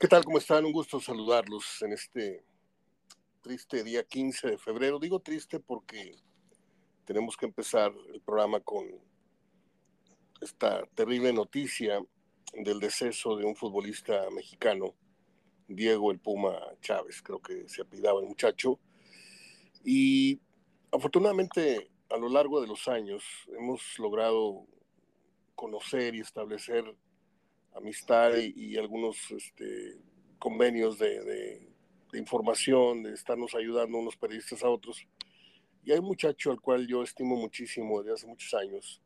¿Qué tal? ¿Cómo están? Un gusto saludarlos en este triste día 15 de febrero. Digo triste porque tenemos que empezar el programa con esta terrible noticia del deceso de un futbolista mexicano, Diego el Puma Chávez, creo que se apidaba el muchacho. Y afortunadamente a lo largo de los años hemos logrado conocer y establecer amistad y, algunos este, convenios de, información, de estarnos ayudando unos periodistas a otros. Y hay un muchacho al cual yo estimo muchísimo desde hace muchos años.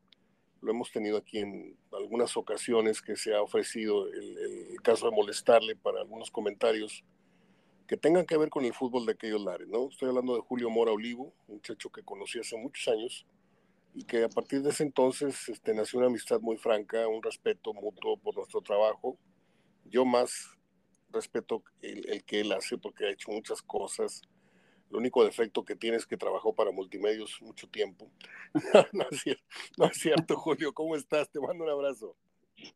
Lo hemos tenido aquí en algunas ocasiones que se ha ofrecido el, caso de molestarle para algunos comentarios que tengan que ver con el fútbol de aquellos lares, ¿no? Estoy hablando de Julio Mora Olivo, un muchacho que conocí hace muchos años y que a partir de ese entonces este, nació una amistad muy franca, un respeto mutuo por nuestro trabajo. Yo más respeto el, que él hace porque ha hecho muchas cosas. El único defecto que tiene es que trabajó para multimedios mucho tiempo. no, es cierto, no es cierto, Julio. ¿Cómo estás? Te mando un abrazo.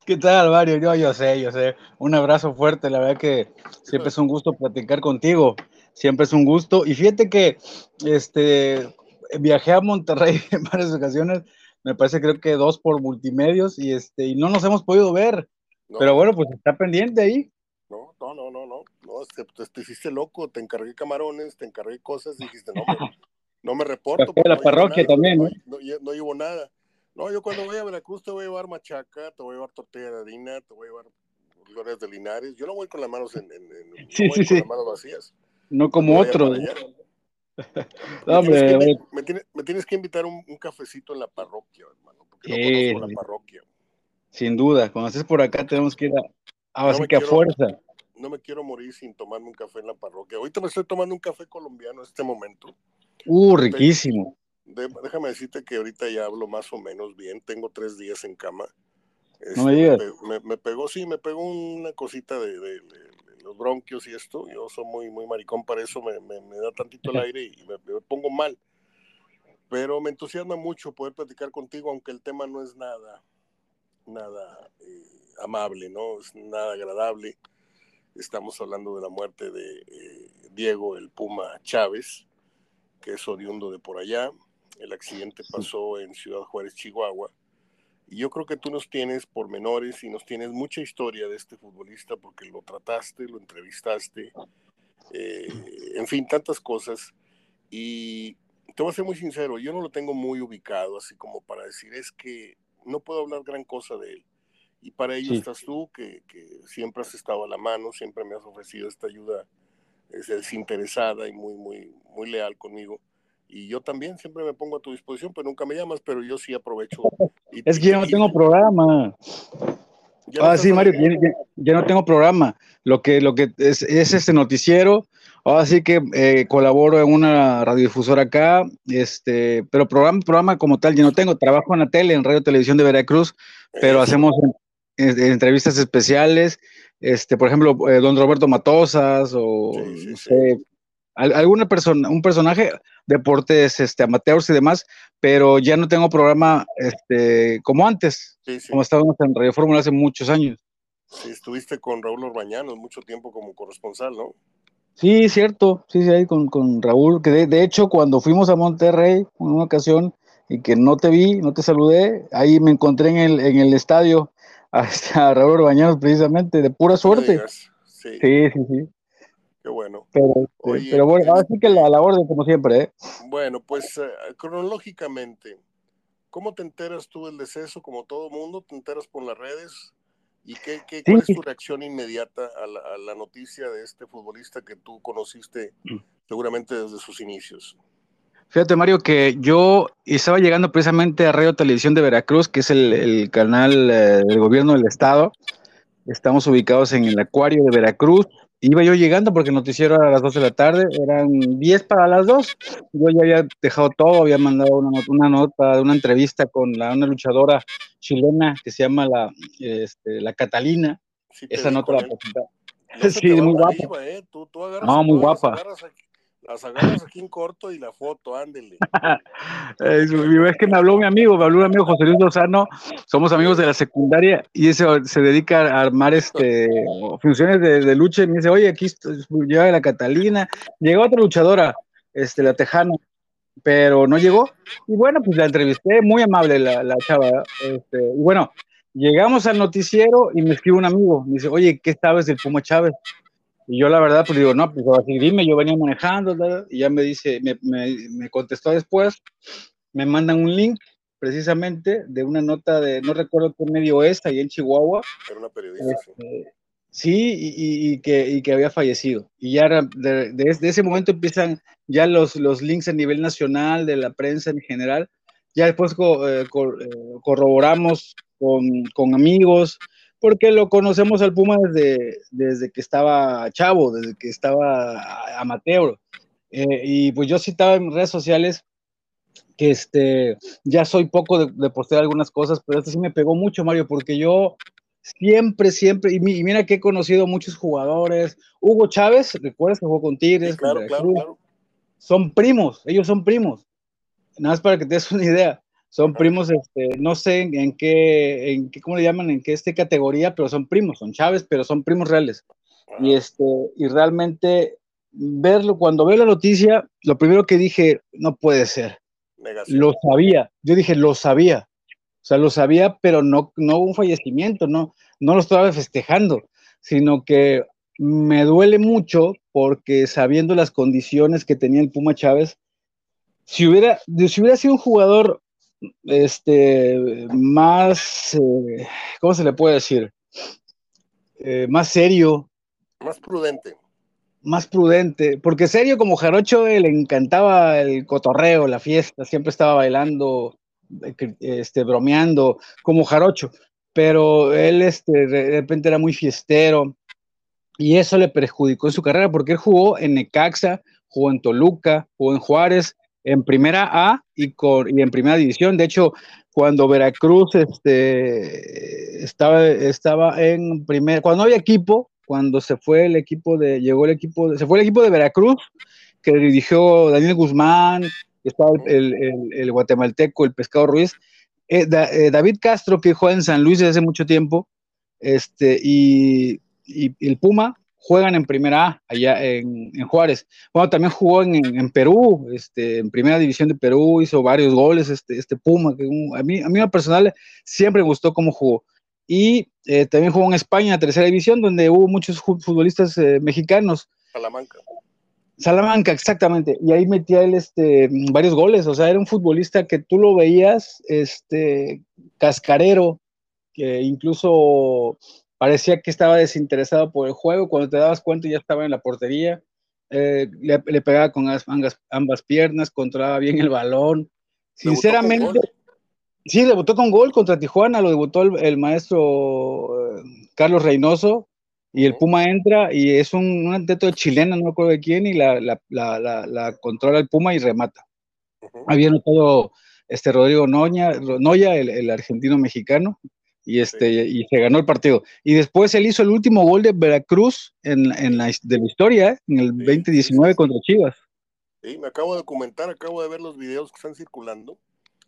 ¿Qué tal, Mario? Yo, yo sé, yo sé. Un abrazo fuerte. La verdad que siempre es un gusto platicar contigo. Siempre es un gusto. Y fíjate que este, viajé a Monterrey en varias ocasiones. Me parece, creo que dos por multimedios. Y, este, y no nos hemos podido ver. Pero bueno, pues está pendiente ahí. No, no, no, no, no. no te, te, hiciste loco. Te encargué camarones, te encargué cosas. Dijiste, no, no me reporto. la parroquia también, ¿no? No, no llevo nada. No, yo cuando voy a Veracruz te voy a llevar machaca, te voy a llevar tortilla de harina, te voy a llevar glorias de linares. Yo no voy con las manos en, en, en sí, sí, con las manos vacías. No como otros. No, me, tienes, me, tienes, que invitar un, un, cafecito en la parroquia, hermano, porque no conozco la parroquia. Sin duda, cuando estés por acá tenemos que ir a, que a fuerza. No me quiero morir sin tomarme un café en la parroquia. Ahorita me estoy tomando un café colombiano en este momento. Uh, riquísimo déjame decirte que ahorita ya hablo más o menos bien. Tengo tres días en cama. no me, este, me, me, pegó, sí, me pegó una cosita de, de, los bronquios y esto. Yo soy muy, muy maricón para eso. Me, da tantito el aire y me, pongo mal. Pero me entusiasma mucho poder platicar contigo, aunque el tema no es nada, nada eh, amable, ¿no? Es nada agradable. Estamos hablando de la muerte de eh, Diego el Puma Chávez, que es oriundo de por allá, el accidente pasó en Ciudad Juárez, Chihuahua. Y yo creo que tú nos tienes pormenores y nos tienes mucha historia de este futbolista porque lo trataste, lo entrevistaste, eh, en fin, tantas cosas. Y te voy a ser muy sincero, yo no lo tengo muy ubicado, así como para decir, es que no puedo hablar gran cosa de él. Y para ello estás tú, que, que, siempre has estado a la mano, siempre me has ofrecido esta ayuda es desinteresada y muy, muy, muy leal conmigo y yo también siempre me pongo a tu disposición, pero nunca me llamas, pero yo sí aprovecho. es que yo no tengo programa. Ah, sí, Mario, ya, no tengo programa. Lo que, lo que es, es este noticiero. Ahora sí que eh, colaboro en una radiodifusora acá, este, pero programa, programa como tal, yo no tengo. Trabajo en la tele, en Radio Televisión de Veracruz, pero hacemos entrevistas especiales. Este, por ejemplo, eh, don Roberto Matosas o no sé, alguna persona, un personaje, deportes este, amateurs y demás, pero ya no tengo programa este, como antes, como estábamos en Radio Fórmula hace muchos años. Sí, estuviste con Raúl Orbañanos mucho tiempo como corresponsal, ¿no? Sí, cierto, sí, sí, ahí con, con Raúl, que de, hecho cuando fuimos a Monterrey en una ocasión y que no te vi, no te saludé, ahí me encontré en el, en el estadio a, a Raúl Orbañanos precisamente, de pura suerte. Sí, sí, sí. Qué bueno. Pero, este, bueno, ahora sí que la, la orden como siempre, ¿eh? Bueno, pues eh, cronológicamente, ¿cómo te enteras tú del deceso? Como todo mundo, ¿te enteras por las redes? ¿Y qué, qué cuál es tu reacción inmediata a la, a la, noticia de este futbolista que tú conociste seguramente desde sus inicios? Fíjate, Mario, que yo estaba llegando precisamente a Radio Televisión de Veracruz, que es el, el canal eh, del gobierno del estado. Estamos ubicados en el Acuario de Veracruz. Iba yo llegando porque el noticiero era a las 2 de la tarde, eran 10 para las 2. Yo ya había dejado todo, había mandado una, una nota, una entrevista con la, una luchadora chilena que se llama la, este, la Catalina. Esa nota la presentaba. sí, muy guapa. ¿eh? Tú, tú no, muy guapa. Agarras, Las agarras aquí en corto y la foto, ándele. es que me habló mi amigo, me habló un amigo José Luis Lozano, somos amigos de la secundaria y ese se dedica a armar este funciones de, lucha y me dice, oye, aquí llega la Catalina, llegó otra luchadora, este, la Tejana, pero no llegó. Y bueno, pues la entrevisté, muy amable la, la chava. Este, y bueno, llegamos al noticiero y me escribe un amigo, me dice, oye, ¿qué sabes del Puma Chávez? Y yo la verdad, pues digo, no, pues así dime, yo venía manejando, y ya me dice, me, me, contestó después, me mandan un link precisamente de una nota de, no recuerdo qué medio es, ahí en Chihuahua. Era una periodista. Este, sí, y, y, que, y que había fallecido. Y ya de, de, ese momento empiezan ya los, los links a nivel nacional, de la prensa en general. Ya después eh, eh, corroboramos con, con amigos, porque lo conocemos al Puma desde, desde que estaba chavo, desde que estaba amateur. Eh, y pues yo citaba en redes sociales que este, ya soy poco de, de, postear algunas cosas, pero esto sí me pegó mucho, Mario, porque yo siempre, siempre, y, mira que he conocido muchos jugadores. Hugo Chávez, ¿recuerdas que jugó con Tigres? claro, claro, claro. Son primos, ellos son primos. Nada más para que te des una idea. Son primos, este, no sé en, qué, en qué, ¿cómo le llaman? En qué este categoría, pero son primos, son Chávez, pero son primos reales. Y este, y realmente verlo, cuando veo la noticia, lo primero que dije, no puede ser. Lo sabía, yo dije, lo sabía. O sea, lo sabía, pero no, no un fallecimiento, no, no lo estaba festejando, sino que me duele mucho porque sabiendo las condiciones que tenía el Puma Chávez, si hubiera, si hubiera sido un jugador este, más, eh, ¿cómo se le puede decir? Eh, más serio. Más prudente. Más prudente, porque serio como Jarocho le encantaba el cotorreo, la fiesta, siempre estaba bailando, este, bromeando, como Jarocho, pero él este, de repente era muy fiestero y eso le perjudicó en su carrera porque él jugó en Necaxa, jugó en Toluca, jugó en Juárez, en primera A y, y en primera división. De hecho, cuando Veracruz este, estaba, estaba en primer, cuando había equipo, cuando se fue el equipo de, llegó el equipo, se fue el equipo de Veracruz, que dirigió Daniel Guzmán, estaba el, el, guatemalteco, el Pescado Ruiz, eh, eh, David Castro, que juega en San Luis desde hace mucho tiempo, este, y, y el Puma, juegan en primera A, allá en, Juárez. Bueno, también jugó en, Perú, este, en primera división de Perú, hizo varios goles, este, este Puma, que a mí, a mí en personal siempre me gustó cómo jugó. Y eh, también jugó en España, tercera división, donde hubo muchos futbolistas eh, mexicanos. Salamanca. Salamanca, exactamente. Y ahí metía él este, varios goles. O sea, era un futbolista que tú lo veías, este, cascarero, que incluso parecía que estaba desinteresado por el juego, cuando te dabas cuenta ya estaba en la portería, eh, le, pegaba con ambas, ambas, piernas, controlaba bien el balón. Sinceramente, sí, debutó con gol contra Tijuana, lo debutó el, maestro eh, Carlos Reynoso, y el Puma entra y es un, un de chilena, no me acuerdo de quién, y la, la, la, la controla el Puma y remata. Había notado este Rodrigo Noña, Noya, el, el argentino mexicano, y este y se ganó el partido. Y después él hizo el último gol de Veracruz en, en la, de la historia, en el 2019 contra Chivas. Sí, me acabo de documentar, acabo de ver los videos que están circulando.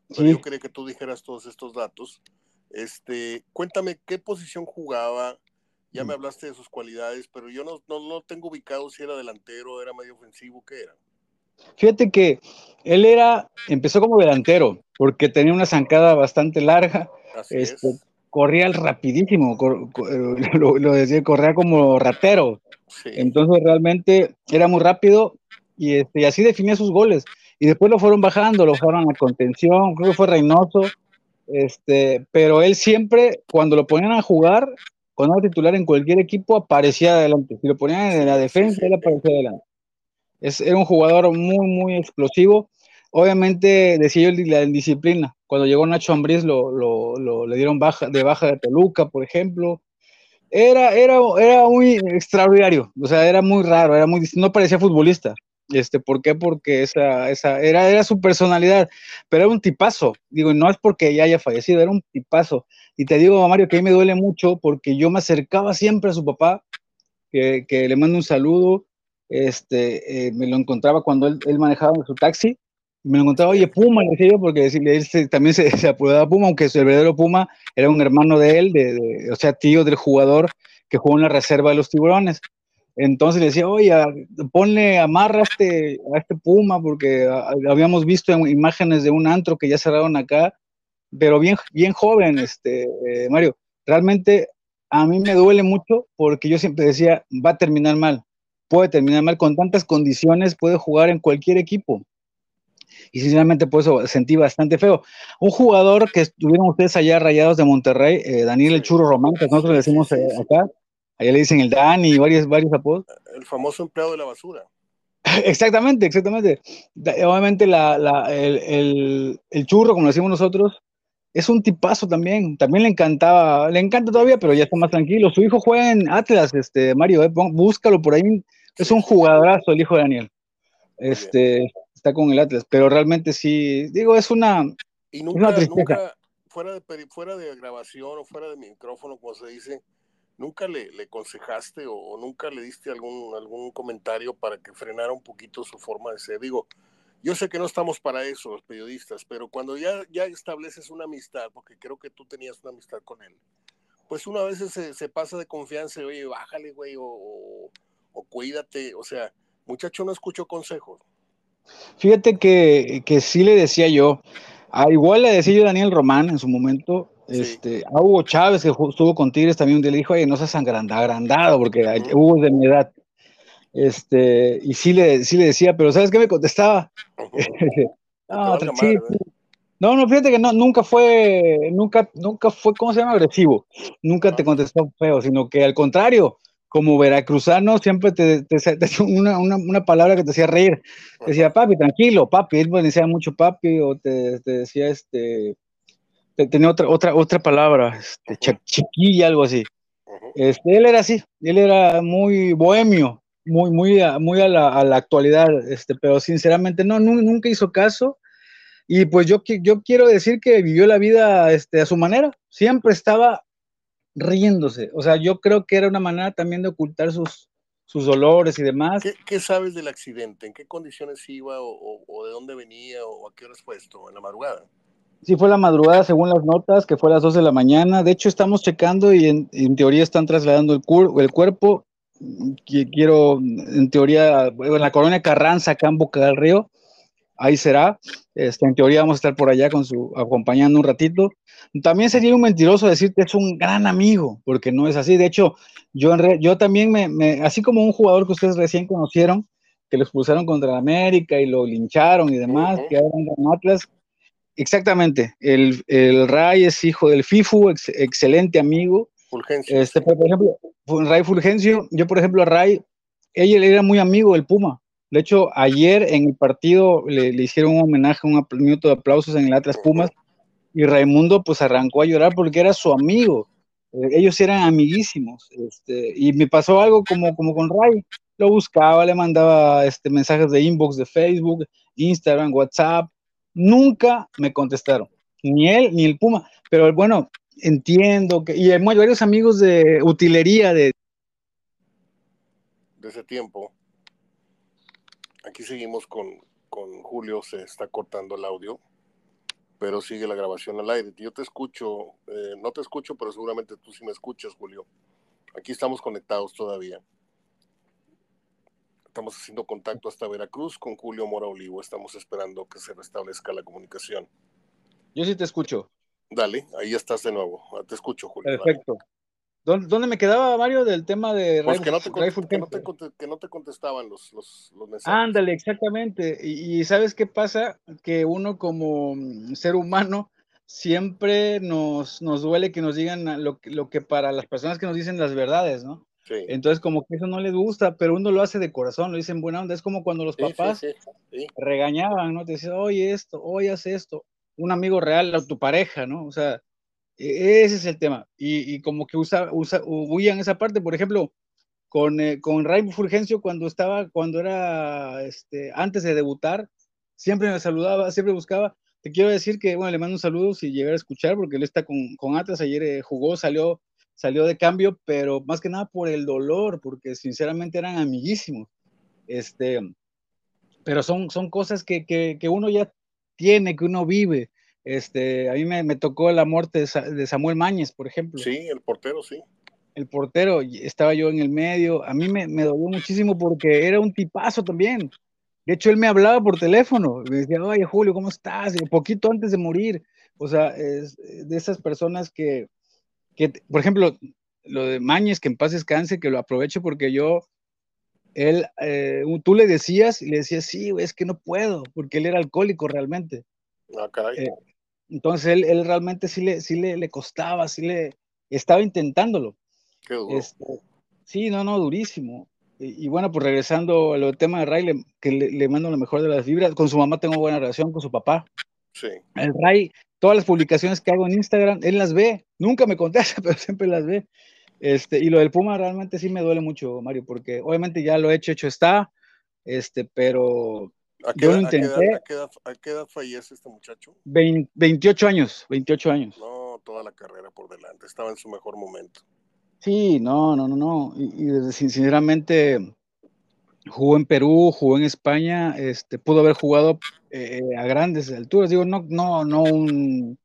Yo quería que tú dijeras todos estos datos. Este, cuéntame qué posición jugaba. Ya me mm. hablaste de sus cualidades, pero yo no, no, no tengo ubicado si era delantero, era medio ofensivo, ¿qué era? Fíjate que él era, empezó como delantero, porque tenía una zancada bastante larga. Así este, es corría rapidísimo, eh, lo, decía, corría como ratero. Entonces realmente era muy rápido y, este, y así definía sus goles. Y después lo fueron bajando, lo fueron a contención, creo que fue Reynoso, este, pero él siempre, cuando lo ponían a jugar, cuando era titular en cualquier equipo, aparecía adelante. Si lo ponían en la defensa, él aparecía adelante. Es, era un jugador muy, muy explosivo Obviamente, decía yo la indisciplina. Cuando llegó Nacho Ambriz, lo, lo, le dieron baja, de baja de Toluca, por ejemplo. Era, era, era muy extraordinario, o sea, era muy raro, era muy, no parecía futbolista. Este, ¿Por qué? Porque esa, esa era, era su personalidad, pero era un tipazo. Digo, no es porque ya haya fallecido, era un tipazo. Y te digo, Mario, que a mí me duele mucho porque yo me acercaba siempre a su papá, que, le mando un saludo, este, eh, me lo encontraba cuando él manejaba su taxi, me lo encontraba, oye, Puma, le decía yo, porque él también se, se, apodaba Puma, aunque su verdadero Puma era un hermano de él, o sea, tío del jugador que jugó en la reserva de los tiburones. Entonces le decía, oye, ponle, amarra a este, a este Puma, porque habíamos visto imágenes de un antro que ya cerraron acá, pero bien, bien joven, este, eh, Mario. Realmente a mí me duele mucho porque yo siempre decía, va a terminar mal, puede terminar mal con tantas condiciones, puede jugar en cualquier equipo. Y sinceramente por eso sentí bastante feo. Un jugador que estuvieron ustedes allá rayados de Monterrey, eh, Daniel El Churro Román, que nosotros le decimos eh, acá, allá le dicen el Dani y varios, varios apodos. El famoso empleado de la basura. exactamente, exactamente. Obviamente la, la, el, el, el, churro, como decimos nosotros, es un tipazo también. También le encantaba, le encanta todavía, pero ya está más tranquilo. Su hijo juega en Atlas, este, Mario, eh, búscalo por ahí. Es un jugadorazo el hijo de Daniel. Este, está con el Atlas, pero realmente sí, digo, es una, y nunca, nunca fuera, de, fuera de grabación o fuera de micrófono, como se dice, nunca le, le aconsejaste o, o, nunca le diste algún, algún comentario para que frenara un poquito su forma de ser. Digo, yo sé que no estamos para eso los periodistas, pero cuando ya, ya estableces una amistad, porque creo que tú tenías una amistad con él, pues una vez se, se pasa de confianza y, oye, bájale, güey, o, o, o, cuídate, o sea, muchacho no escuchó consejos. Fíjate que, que sí le decía yo, a, igual le decía yo a Daniel Román en su momento, sí. este, a Hugo Chávez, que estuvo con Tigres también, le dijo, oye, no seas agrandado, porque. Hugo es de mi edad. Este, y sí le, sí le decía, pero ¿sabes qué me contestaba? No, no, no, fíjate que no, nunca fue, nunca, nunca fue, ¿cómo se llama? Agresivo. Nunca te contestó feo, sino que al contrario, como veracruzano, siempre te, te, te una, una, una, palabra que te hacía reír. Te decía, papi, tranquilo, papi. Él me decía mucho papi, o te, te decía, este, tenía otra, otra, otra palabra, este, uh -huh. chiquilla, algo así. Uh -huh. este, él era así, él era muy bohemio, muy, muy, a, muy a, la, a la actualidad, este, pero sinceramente no, nunca hizo caso. Y pues yo, yo quiero decir que vivió la vida este, a su manera, siempre estaba riéndose. O sea, yo creo que era una manera también de ocultar sus, sus dolores y demás. ¿Qué, ¿Qué, sabes del accidente? ¿En qué condiciones iba o, o, o, de dónde venía o a qué horas fue esto? ¿En la madrugada? Sí, fue la madrugada según las notas, que fue a las 2 de la mañana. De hecho, estamos checando y en, en teoría están trasladando el, el cuerpo. Quiero, en teoría, en la colonia Carranza, acá en Boca del Río, ahí será. Este, en teoría vamos a estar por allá con su, acompañando un ratito. También sería un mentiroso decir que es un gran amigo, porque no es así. De hecho, yo, re, yo también me, me, así como un jugador que ustedes recién conocieron, que lo expulsaron contra América y lo lincharon y demás, uh -huh. que ahora en Atlas. Exactamente, el, el Ray es hijo del FIFU, ex, excelente amigo. Fulgencio. Este, por ejemplo, Ray Fulgencio, yo por ejemplo a Ray, ella era muy amigo del Puma. De hecho, ayer en el partido le, hicieron un homenaje, un minuto de aplausos en el Atlas Pumas. Y Raimundo pues arrancó a llorar porque era su amigo. Eh, ellos eran amiguísimos. Este, y me pasó algo como, como con Ray. Lo buscaba, le mandaba este, mensajes de inbox de Facebook, Instagram, WhatsApp. Nunca me contestaron. Ni él ni el Puma. Pero bueno, entiendo que. Y hay varios amigos de utilería de. De ese tiempo. Aquí seguimos con, con Julio, se está cortando el audio pero sigue la grabación al aire. Yo te escucho, eh, no te escucho, pero seguramente tú sí me escuchas, Julio. Aquí estamos conectados todavía. Estamos haciendo contacto hasta Veracruz con Julio Mora Olivo. Estamos esperando que se restablezca la comunicación. Yo sí te escucho. Dale, ahí estás de nuevo. Te escucho, Julio. Perfecto. Dale. ¿Dónde me quedaba, Mario, del tema de pues que, no te, que, no te, que, no te, contestaban los, los, los mensajes? Ándale, exactamente. Y, y, ¿sabes qué pasa? Que uno como ser humano siempre nos, nos duele que nos digan lo, lo que para las personas que nos dicen las verdades, ¿no? Sí. Entonces, como que eso no le gusta, pero uno lo hace de corazón, lo dicen buena onda. Es como cuando los papás sí, sí, regañaban, ¿no? Te decían, oye esto, oye, haz esto. Un amigo real, tu pareja, ¿no? O sea, ese es el tema. Y, como que usa, usa, huían esa parte, por ejemplo, con, eh, con Fulgencio cuando estaba, cuando era, este, antes de debutar, siempre me saludaba, siempre buscaba. Te quiero decir que, bueno, le mando un saludo si llegara a escuchar, porque él está con, con Atlas, ayer eh, jugó, salió, salió de cambio, pero más que nada por el dolor, porque sinceramente eran amiguísimos. Este, pero son, son cosas que, que, que uno ya tiene, que uno vive. Este, a mí me, me tocó la muerte de, Samuel Mañez, por ejemplo. Sí, el portero, sí. El portero, estaba yo en el medio. A mí me, me dolió muchísimo porque era un tipazo también. De hecho, él me hablaba por teléfono. Me decía, oye, Julio, ¿cómo estás? Y poquito antes de morir. O sea, es de esas personas que, que por ejemplo, lo de Mañez, que en paz descanse, que lo aprovecho porque yo, él, eh, tú le decías y le decías, sí, es que no puedo, porque él era alcohólico realmente. Ah, caray. Eh, entonces él, él, realmente sí le, sí le, le, costaba, sí le estaba intentándolo. Qué duro. Este, sí, no, no, durísimo. Y, y, bueno, pues regresando al tema de Ray, le, que le, le, mando lo mejor de las vibras. Con su mamá tengo buena relación, con su papá. Sí. El Ray, todas las publicaciones que hago en Instagram, él las ve. Nunca me contesta, pero siempre las ve. Este, y lo del Puma realmente sí me duele mucho, Mario, porque obviamente ya lo he hecho, hecho está, este, pero ¿A qué, yo edad, lo intenté. ¿a qué, edad, a, qué edad, ¿A qué edad fallece este muchacho? 20, 28 años, 28 años. No, toda la carrera por delante, estaba en su mejor momento. Sí, no, no, no, no. Y, y sinceramente jugó en Perú, jugó en España, este, pudo haber jugado eh, a grandes alturas. Digo, no, no, no un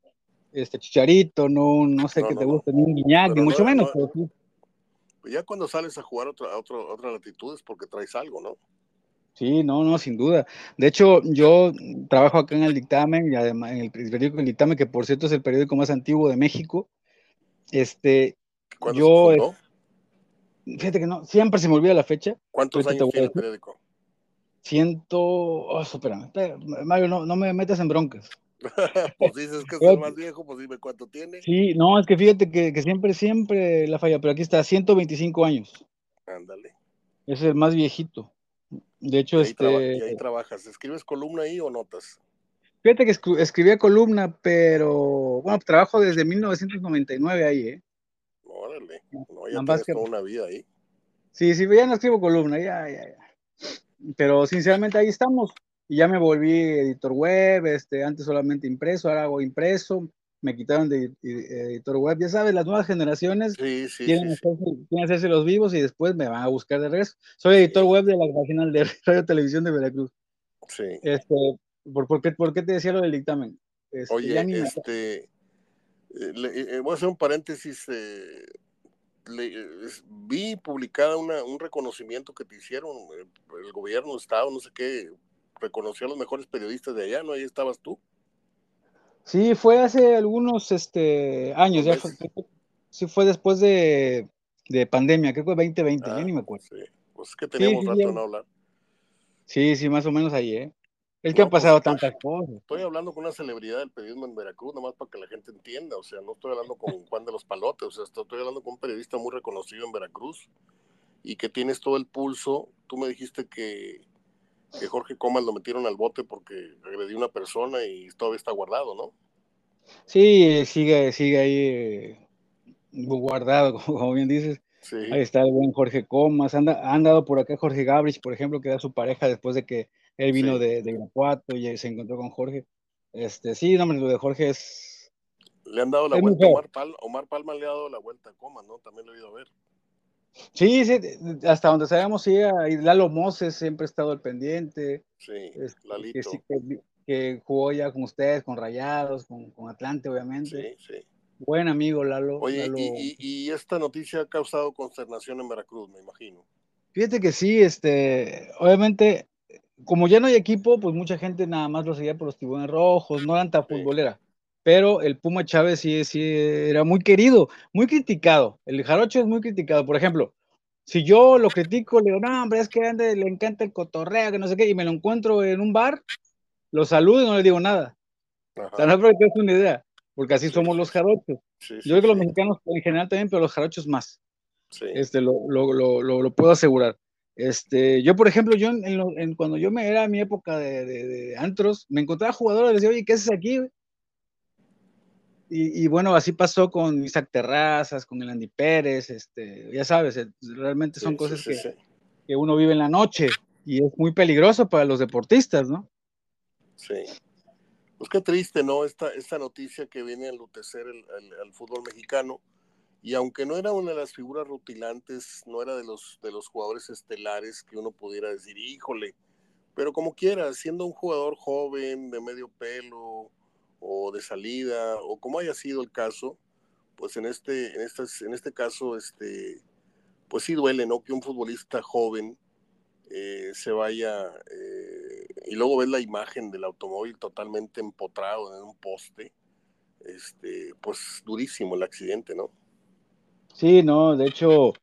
este chicharito, no, no sé No, qué no, te no. gusta, ni un guiñac, ni mucho no, menos. no. pero sí. Ya cuando sales a jugar a otra, otra, otra latitud es porque traes algo, ¿no? Sí, no, no, sin duda. De hecho, yo trabajo acá en el dictamen y además en el periódico El Dictamen, que por cierto es el periódico más antiguo de México. Este, ¿Cuándo yo, se fundó? fíjate que no, siempre se me olvida la fecha. ¿Cuántos ahorita años tiene el periódico? Ciento, oh, espérame, espérame, Mario, no, no me metas en broncas. pues dices que es el más viejo, pues dime cuánto tiene. Sí, no, es que fíjate que, que siempre, siempre la falla, pero aquí está, 125 años. Ándale. Es el más viejito. De hecho, ahí, este, y ahí trabajas. ¿Escribes columna ahí o notas? fíjate que escri- escribía columna, pero bueno, trabajo desde 1999 ahí, ¿eh? Órale. No, ya tienes que- toda una vida ahí. Sí, sí, ya no escribo columna, ya, ya, ya. Pero sinceramente ahí estamos. Y ya me volví editor web, este, antes solamente impreso, ahora hago impreso, me quitaron de ed- editor web. Ya sabes, las nuevas generaciones Sí, sí, quieren, sí. hacerse, los vivos y después me van a buscar de regreso. Soy editor web de la regional de Radio Televisión de Veracruz. sí. Este, ¿por, por, qué, ¿Por qué te decía lo del dictamen? Este, Oye, este, eh, le- eh, voy a hacer un paréntesis. eh, le- es- vi publicada una, un reconocimiento que te hicieron eh, el gobierno, Estado, no sé qué, reconoció a los mejores periodistas de allá, ¿no? Ahí estabas tú. Sí, fue hace algunos este, años, ya fue, sí fue después de, de pandemia, creo que 2020, Ah, ya ni me acuerdo. sí. Pues es que teníamos sí, rato ya. de no hablar. Sí, sí, más o menos ahí, ¿eh? Es que No, han pasado pues, tantas cosas. Estoy hablando con una celebridad del periodismo en Veracruz, nomás para que la gente entienda. O sea, no estoy hablando con Juan de los Palotes, o sea, estoy hablando con un periodista muy reconocido en Veracruz y que tienes todo el pulso. Tú me dijiste que, que Jorge Comas lo metieron al bote porque agredió a una persona y todavía está guardado, ¿no? Sí, sigue, sigue ahí eh, guardado, como bien dices. Sí, Ahí está el buen Jorge Comas. Anda, ha andado por acá Jorge Gabrich, por ejemplo, que era su pareja después de que él vino Sí. de, de Irapuato y se encontró con Jorge. Este, sí, no, lo de Jorge es. le han dado la Es vuelta. Omar Palma. Omar Palma le ha dado la vuelta a Comas, ¿no? También lo he ido a ver. Sí, sí, hasta donde sabemos, sí, Lalo Moses siempre ha estado al pendiente. Sí, este, que, sí, que, que jugó ya con ustedes, con Rayados, con, con Atlante, obviamente. Sí, sí. Buen amigo, Lalo. Oye, Lalo. y, y, y esta noticia ha causado consternación en Veracruz, me imagino. Fíjate que sí, este, obviamente, como ya no hay equipo, pues mucha gente nada más lo seguía por los tiburones rojos, no eran tan futbolera. Pero el Puma Chávez sí, sí era muy querido, muy criticado. El Jarocho es muy criticado. Por ejemplo, si yo lo critico, le digo, no, hombre, es que ande, le encanta el cotorreo, que no sé qué, y me lo encuentro en un bar, lo saludo y no le digo nada. Ajá. O sea, no es una idea, porque así Sí, somos los jarochos. Sí, sí, Yo creo que los mexicanos en general también, pero los jarochos más. Este, lo, lo, lo, puedo asegurar. Este, yo, por ejemplo, yo en, en cuando yo me era mi época de, de, de antros, me encontraba jugadores y decía, oye, ¿qué haces aquí? Güey?" Y, y bueno, así pasó con Isaac Terrazas, con el Andy Pérez, este, ya sabes, eh, realmente son Sí, cosas sí, que, sí, sí. que uno vive en la noche y es muy peligroso para los deportistas, ¿no? Sí. Pues qué triste, ¿no? Esta, esta noticia que viene a enlutecer el, el- al fútbol mexicano Y aunque no era una de las figuras rutilantes, no era de los, de los jugadores estelares que uno pudiera decir, híjole, pero como quiera, siendo un jugador joven, de medio pelo o de salida, o como haya sido el caso, pues en este, en estas, en este caso, este, pues sí duele, ¿no? Que un futbolista joven eh, se vaya eh, y luego ves la imagen del automóvil totalmente empotrado en un poste, este, pues durísimo el accidente, ¿no? Sí, no, de hecho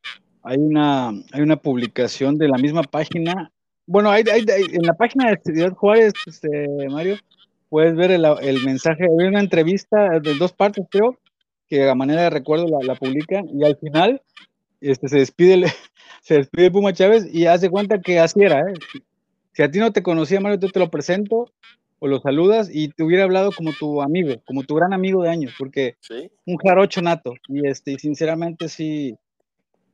hay una, hay una publicación de la misma página. Bueno, hay, en la página de Ciudad Juárez, este, Mario, puedes ver el, el, mensaje. Hay una entrevista de dos partes, creo, que a manera de recuerdo la, la publican, y al final este, se despide se despide Puma Chávez y hace cuenta que así era, ¿eh? Si a ti no te conocía, Mario, yo te lo presento o lo saludas y te hubiera hablado como tu amigo, como tu gran amigo de años, porque un jarocho nato. Y este, sinceramente sí,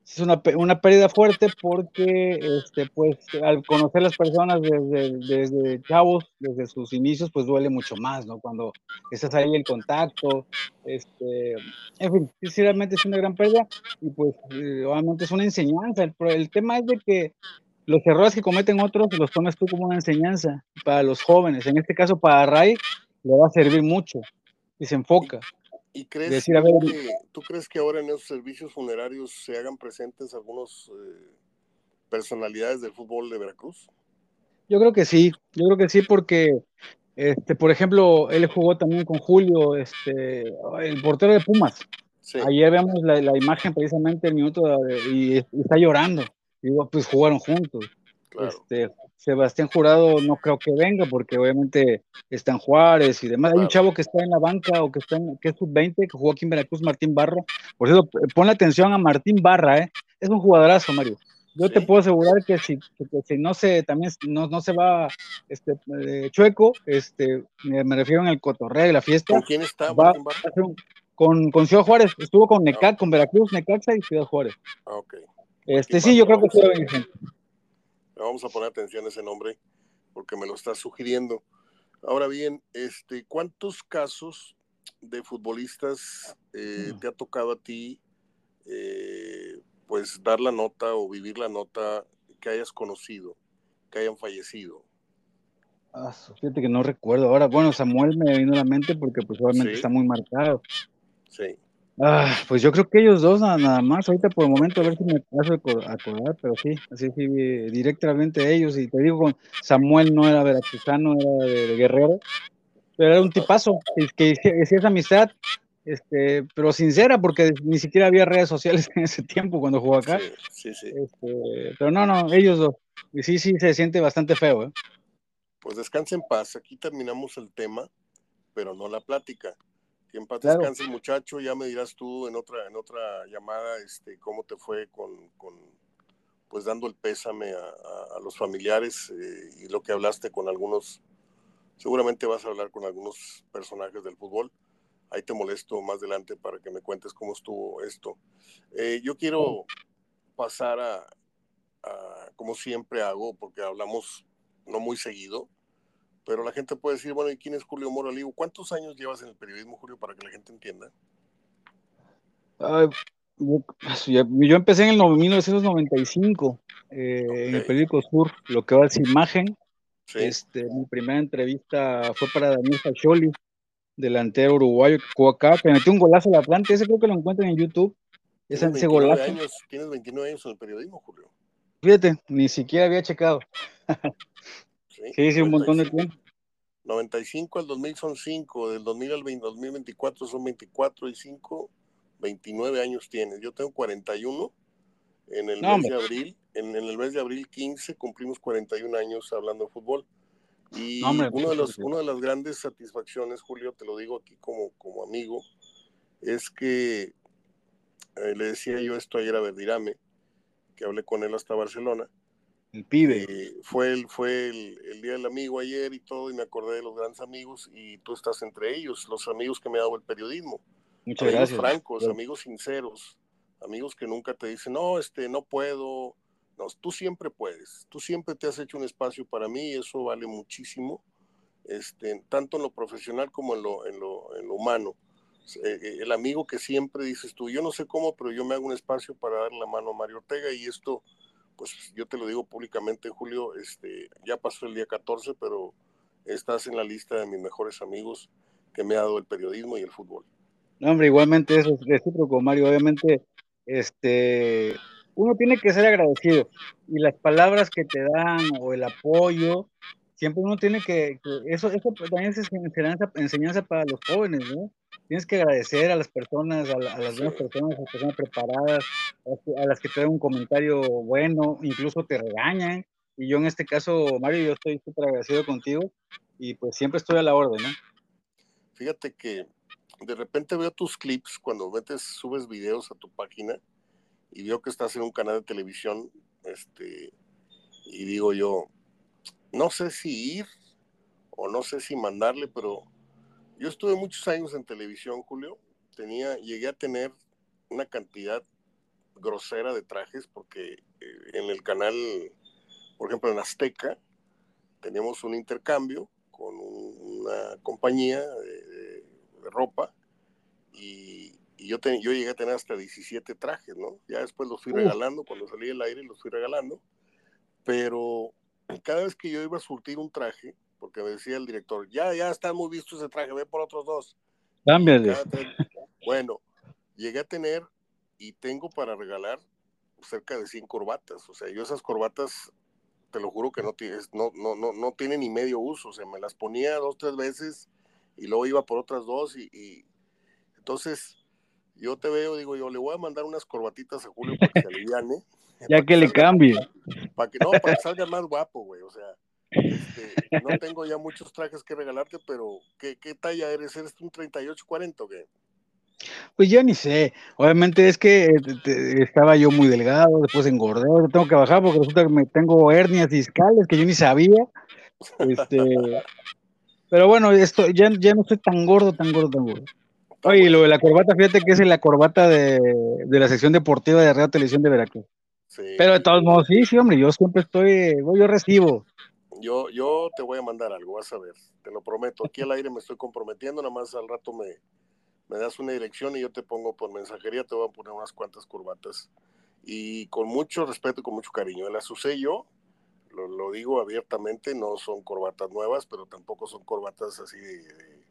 es una, una, pérdida fuerte porque este, pues al conocer las personas desde, desde chavos, desde sus inicios, pues duele mucho más, ¿no? Cuando estás ahí el contacto, este, en fin, sinceramente es una gran pérdida y pues eh, obviamente es una enseñanza. El, el tema es de que los errores que cometen otros los tomas tú como una enseñanza para los jóvenes. En este caso, para Ray, le va a servir mucho y se enfoca. ¿Y, crees que, tú crees que ahora en esos servicios funerarios se hagan presentes algunos eh, personalidades del fútbol de Veracruz? Yo creo que sí, yo creo que sí, porque, este, por ejemplo, él jugó también con Julio, este, el portero de Pumas. Ayer vemos la, la, imagen precisamente el minuto y está llorando digo, pues jugaron juntos. Este, Sebastián Jurado no creo que venga porque obviamente están Juárez y demás. Hay un chavo que está en la banca o que está en, que es sub-20 que jugó aquí en Veracruz, Martín Barro. Por eso, ponle atención a Martín Barra, ¿eh? Es un jugadorazo, Mario. Yo te puedo asegurar que si, si, no se también no, no se va este, eh, chueco, este, me, refiero en el cotorreo y la fiesta. ¿Con quién está Martín Barra? con, con Ciudad Juárez, estuvo con Necax, ah. con Veracruz, Necaxa y Ciudad Juárez. Ah. Este sí, yo creo que Vamos a poner atención a ese nombre porque me lo está sugiriendo. Ahora bien, este, ¿cuántos casos de futbolistas eh, te ha tocado a ti eh, pues dar la nota o vivir la nota que hayas conocido, que hayan fallecido? Ah, fíjate que no recuerdo. Ahora, bueno, Samuel me vino a la mente porque pues obviamente está muy marcado. Sí. Ah, pues yo creo que ellos dos nada, más, ahorita por el momento a ver si me paso a acordar, pero sí, así sí, directamente ellos, y te digo, Samuel no era veracruzano, era de, Guerrero, pero era un tipazo, que, que es amistad, este, pero sincera, porque ni siquiera había redes sociales en ese tiempo cuando jugó acá. Sí, sí, este, pero no, no, ellos dos, y sí, sí, se siente bastante feo. ¿eh? Pues descanse en paz, aquí terminamos el tema, pero no la plática. Que en paz descanse el muchacho, ya me dirás tú en otra, en otra llamada este, cómo te fue con, con pues dando el pésame a, los familiares eh, y lo que hablaste con algunos, seguramente vas a hablar con algunos personajes del fútbol. Ahí te molesto más adelante para que me cuentes cómo estuvo esto. Eh, yo quiero pasar a, a, como siempre hago, porque hablamos no muy seguido, pero la gente puede decir, bueno, ¿y quién es Julio Moro Aligo? ¿Cuántos años llevas en el periodismo, Julio, para que la gente entienda? yo, empecé en el 1995 eh, en el periódico Sur, lo que va a decir Imagen. Este, mi primera entrevista fue para Daniel Facholi, delantero uruguayo que jugó acá, que metió un golazo al Atlante. Ese creo que lo encuentran en YouTube. Ese, ese golazo. Años, tienes 29 años en el periodismo, Julio. Fíjate, ni siquiera había checado. Sí, sí, un montón de tiempo. 95 al 2000 son 5, del 2000 al 2024 son 24 y 5, 29 años tienes. Yo tengo 41 en el mes de abril, en, el mes de abril 15 cumplimos 41 años hablando de fútbol. Y uno de los, una de las grandes satisfacciones, Julio, te lo digo aquí como, como amigo, es que eh, le decía yo esto ayer a Verdirame, que hablé con él hasta Barcelona, el pibe. Fue el, fue el, día del amigo ayer y todo, y me acordé de los grandes amigos, y tú estás entre ellos, los amigos que me ha dado el periodismo. Muchas amigos francos, amigos sinceros, amigos que nunca te dicen, no, este, no puedo. No, tú siempre puedes, tú siempre te has hecho un espacio para mí y eso vale muchísimo, este, tanto en lo profesional como en lo, en lo, en lo humano. eh, eh, el amigo que siempre dices tú, yo no sé cómo, pero yo me hago un espacio para dar la mano a Mario Ortega y esto, pues yo te lo digo públicamente, Julio, este, ya pasó el día 14, pero estás en la lista de mis mejores amigos que me ha dado el periodismo y el fútbol. No, hombre, igualmente eso es recíproco, Mario. Obviamente, este, uno tiene que ser agradecido y las palabras que te dan o el apoyo, siempre uno tiene que, eso, eso también es enseñanza, enseñanza para los jóvenes, ¿no? Tienes que agradecer a las personas, a, las buenas personas, a las personas preparadas, a, las que te dan un comentario bueno, incluso te regañan. Y yo en este caso, Mario, yo estoy súper agradecido contigo y pues siempre estoy a la orden, ¿no? Fíjate que de repente veo tus clips cuando metes, subes videos a tu página y veo que estás en un canal de televisión, este, y digo yo, no sé si ir o no sé si mandarle, pero yo estuve muchos años en televisión, Julio, tenía, llegué a tener una cantidad grosera de trajes porque eh, en el canal, por ejemplo en Azteca, teníamos un intercambio con una compañía de ropa y, yo, yo llegué a tener hasta 17 trajes, ¿no? Ya después los fui regalando, cuando salí del aire los fui regalando, pero cada vez que yo iba a surtir un traje, porque me decía el director, ya, ya está muy visto ese traje, ve por otros dos. Cámbiale. Bueno, llegué a tener y tengo para regalar cerca de 100 corbatas, o sea, yo esas corbatas te lo juro que no, no, no, no, no tienen ni medio uso, o sea, me las ponía dos, tres veces y luego iba por otras dos y, entonces yo te veo, digo yo, le voy a mandar unas corbatitas a Julio para que se aliviane. ya que, le cambie. Para que no, para que salga más guapo, güey, o sea, este, no tengo ya muchos trajes que regalarte, pero ¿qué, qué talla eres? ¿Eres un 38-40 o qué? Pues yo ni sé. Obviamente es que estaba yo muy delgado, después engordé, tengo que bajar porque resulta que me tengo hernias discales que yo ni sabía. Este, pero bueno, esto ya, ya no estoy tan gordo, tan gordo, tan gordo. Oye, lo de la corbata, fíjate que es la corbata de, la sección deportiva de Radio Televisión de Veracruz. Sí. Pero de todos modos, sí, sí, hombre, yo siempre estoy, yo recibo. Yo, yo te voy a mandar algo, vas a ver, te lo prometo. Aquí al aire me estoy comprometiendo, nada más al rato me, me das una dirección y yo te pongo por mensajería, te voy a poner unas cuantas corbatas. Y con mucho respeto y con mucho cariño. Las usé yo, lo, digo abiertamente, no son corbatas nuevas, pero tampoco son corbatas así de,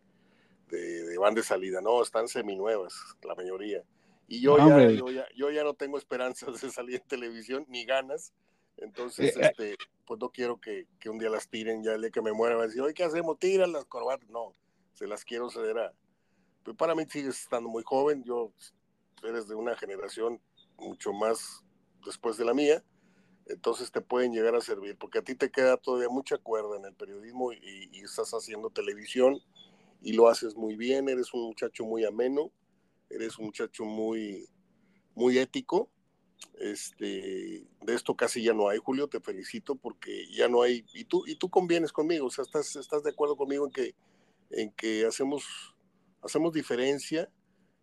de, van de salida, no, están seminuevas, la mayoría. Y yo, ya, yo, ya, yo ya no tengo esperanzas de salir en televisión, ni ganas. Entonces, eh, eh. este, pues no quiero que, que, un día las tiren, ya el día que me muera, va a decir, oye, ¿qué hacemos? Tiran las corbatas. No, se las quiero ceder a, pero para mí sigues estando muy joven, yo eres de una generación mucho más después de la mía, entonces te pueden llegar a servir, porque a ti te queda todavía mucha cuerda en el periodismo y, estás haciendo televisión y lo haces muy bien, eres un muchacho muy ameno, eres un muchacho muy, muy ético. Este, de esto casi ya no hay, Julio, te felicito porque ya no hay, y tú, y tú convienes conmigo, o sea, estás, estás de acuerdo conmigo en que, en que hacemos hacemos diferencia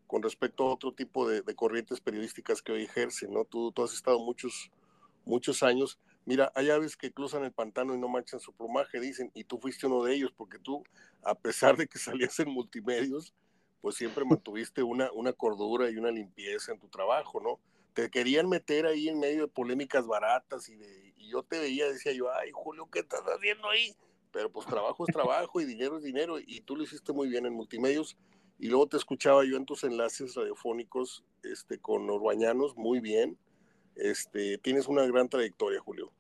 con respecto a otro tipo de, corrientes periodísticas que hoy ejercen, ¿no? Tú, tú has estado muchos, muchos años. Mira, hay aves que cruzan el pantano y no manchan su plumaje, dicen, y tú fuiste uno de ellos, porque tú, a pesar de que salías en multimedios, pues siempre mantuviste una, una cordura y una limpieza en tu trabajo, ¿no? Te querían meter ahí en medio de polémicas baratas y, de, y yo te veía, decía yo, ay, Julio, ¿qué estás haciendo ahí? Pero pues trabajo es trabajo y dinero es dinero, y tú lo hiciste muy bien en multimedios y luego te escuchaba yo en tus enlaces radiofónicos este, con Orbañanos, muy bien. Este, tienes una gran trayectoria, Julio.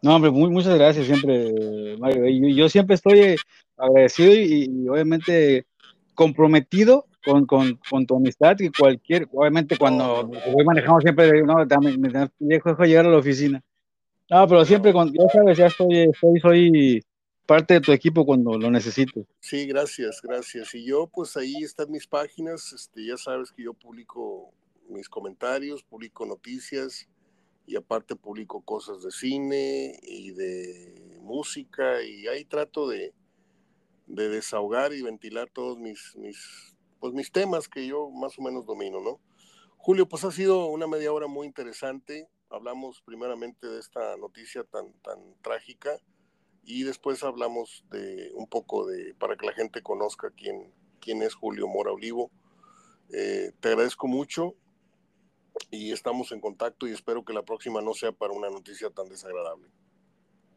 No, hombre, muy, muchas gracias siempre, Mario. Yo, siempre estoy agradecido y, obviamente comprometido con, con, con, tu amistad y cualquier, obviamente cuando voy manejando siempre, no, me, dejo llegar a la oficina. No, pero siempre, cuando, ya sabes, ya estoy, estoy, soy parte de tu equipo cuando lo necesites. Sí, gracias, gracias. Y yo, pues ahí están mis páginas, este, ya sabes que yo publico mis comentarios, publico noticias y aparte publico cosas de cine y de música y ahí trato de, de desahogar y ventilar todos mis, mis, pues mis temas que yo más o menos domino, ¿no? Julio, pues ha sido una media hora muy interesante. Hablamos primeramente de esta noticia tan, tan trágica y después hablamos de un poco de, para que la gente conozca quién, quién es Julio Mora Olivo. Eh, te agradezco mucho y estamos en contacto y espero que la próxima no sea para una noticia tan desagradable.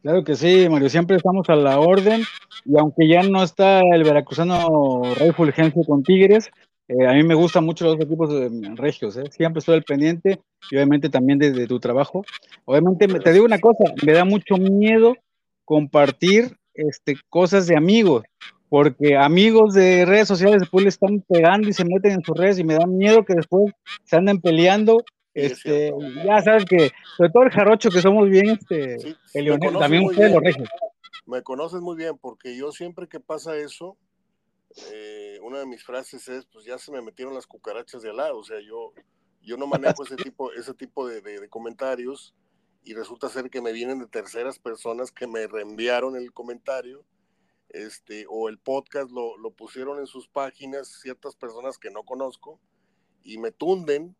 Claro que sí, Mario, siempre estamos a la orden y aunque ya no está el veracruzano Rey Fulgencio con Tigres, eh, a mí me gustan mucho los equipos de, regios, ¿eh? siempre estoy al pendiente y obviamente también de, tu trabajo. Obviamente te digo una cosa, me da mucho miedo compartir este, cosas de amigos, porque amigos de redes sociales después le están pegando y se meten en sus redes y me da miedo que después se anden peleando este, ya sabes que, sobre todo el jarocho, que somos bien este, también ustedes los regios. Me conoces muy bien, porque yo siempre que pasa eso, eh, una de mis frases es, pues ya se me metieron las cucarachas de al lado, o sea, yo, yo no manejo ese tipo, ese tipo de, de, comentarios y resulta ser que me vienen de terceras personas que me reenviaron el comentario, este, o el podcast lo, lo pusieron en sus páginas ciertas personas que no conozco y me tunden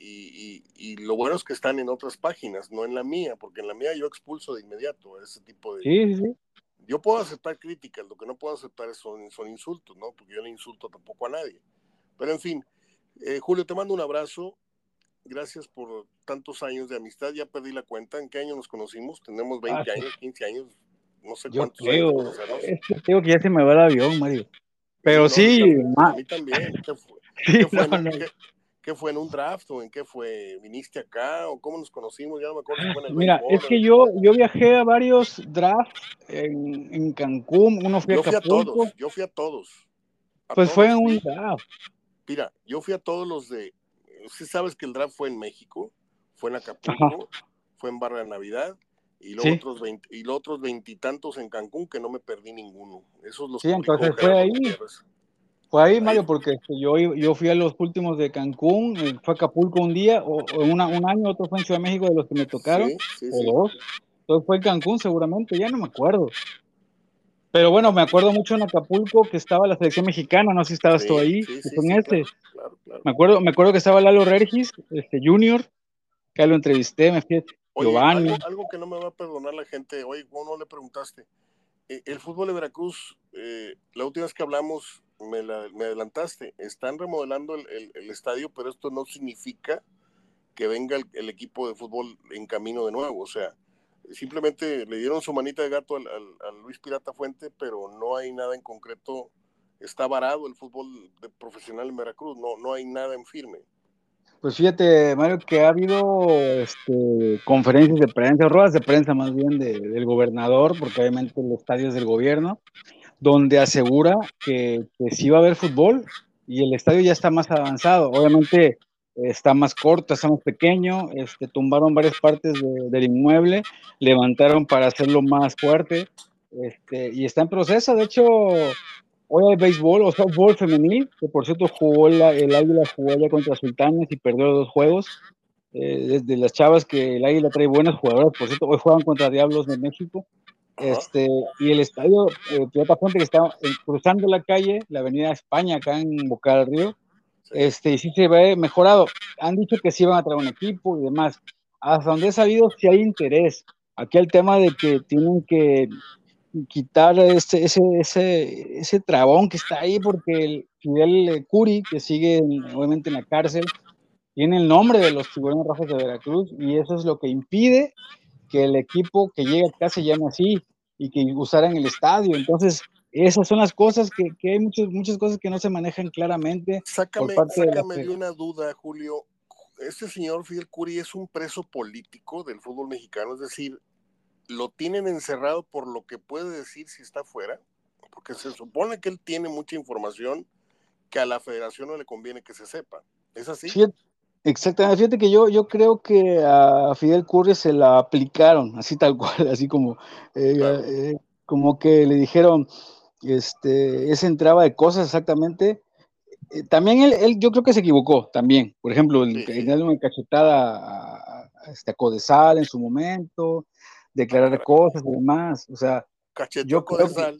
y, lo bueno es que están en otras páginas, no en la mía, porque en la mía yo expulso de inmediato ese tipo de... Sí, sí. Yo puedo aceptar críticas, lo que no puedo aceptar son, son insultos, ¿no? Porque yo no insulto tampoco a nadie. Pero en fin, eh, Julio, te mando un abrazo. Gracias por tantos años de amistad. Ya perdí la cuenta. ¿En qué año nos conocimos? Tenemos 20 ah, años, 15 años, no sé cuántos creo, años. Que creo que ya se me va el avión, Mario. Pero sí, a mí también. ¿Qué fue? ¿Qué fue en un draft o en qué fue? ¿Viniste acá o cómo nos conocimos? Ya no me acuerdo si fue en el Mira, es que yo, yo viajé a varios drafts en, en Cancún, uno fue yo fui a todos, yo fui a todos. pues fue en un draft. Mira, yo fui a todos los de, si sabes que el draft fue en México, fue en Acapulco, fue en Barra de Navidad, y los otros y los otros veintitantos en Cancún que no me perdí ninguno. Esos los Sí, entonces fue ahí. Fue ahí, Mario, porque este, yo, yo fui a los últimos de Cancún, eh, fue a Acapulco un día, o, un año, otro fue en Ciudad de México de los que me tocaron, o dos. Entonces fue en Cancún seguramente, ya no me acuerdo. Pero bueno, me acuerdo mucho en Acapulco que estaba la selección mexicana, no sé si estabas tú ahí, con ese. Me acuerdo, me acuerdo que estaba Lalo Regis, este Junior, que lo entrevisté, me fui Giovanni. Algo, algo, que no me va a perdonar la gente, oye, ¿cómo no le preguntaste? Eh, el fútbol de Veracruz, eh, la última vez que hablamos, me, adelantaste, están remodelando el, estadio, pero esto no significa que venga el, equipo de fútbol en camino de nuevo. O sea, simplemente le dieron su manita de gato al, Luis Pirata Fuente, pero no hay nada en concreto. Está varado el fútbol de profesional en Veracruz, no, no hay nada en firme. Pues fíjate, Mario, que ha habido este, conferencias de prensa, ruedas de prensa más bien del gobernador, porque obviamente el estadio es del gobierno, donde asegura que, que, sí va a haber fútbol y el estadio ya está más avanzado. Obviamente está más corto, está más pequeño, este, tumbaron varias partes del inmueble, levantaron para hacerlo más fuerte este, y está en proceso. De hecho, hoy hay béisbol o softball femenil, que por cierto jugó el Águila jugó ya contra Sultanes y perdió los dos juegos. Eh, desde las chavas que el Águila trae buenas jugadoras, por cierto, hoy juegan contra Diablos de México. Este, y el estadio eh, Toyota Fuente que está eh, cruzando la calle, la avenida España, acá en Boca del Río, este, y sí se ve mejorado. Han dicho que sí van a traer un equipo y demás. Hasta donde he sabido, si hay interés. Aquí el tema de que tienen que quitar ese, ese, ese, ese trabón que está ahí, porque el Fidel Curi, que sigue obviamente en la cárcel, tiene el nombre de los tiburones rojos de Veracruz y eso es lo que impide que el equipo que llega acá se llame así y que usaran el estadio. Entonces, esas son las cosas que, que hay muchas, muchas cosas que no se manejan claramente. Sácame, sácame de, una duda, Julio. Este señor Fidel Curi es un preso político del fútbol mexicano, es decir, lo tienen encerrado por lo que puede decir si está fuera, porque se supone que él tiene mucha información que a la federación no le conviene que se sepa. ¿Es así? Exactamente, fíjate que yo, yo creo que a Fidel Curry se la aplicaron, así tal cual, así como, eh, eh, como que le dijeron, este, esa entraba de cosas exactamente. Eh, también él, yo creo que se equivocó, también. Por ejemplo, el, sí, una cachetada a, este, a Codesal en su momento, declarar cosas y demás. O sea, yo creo que,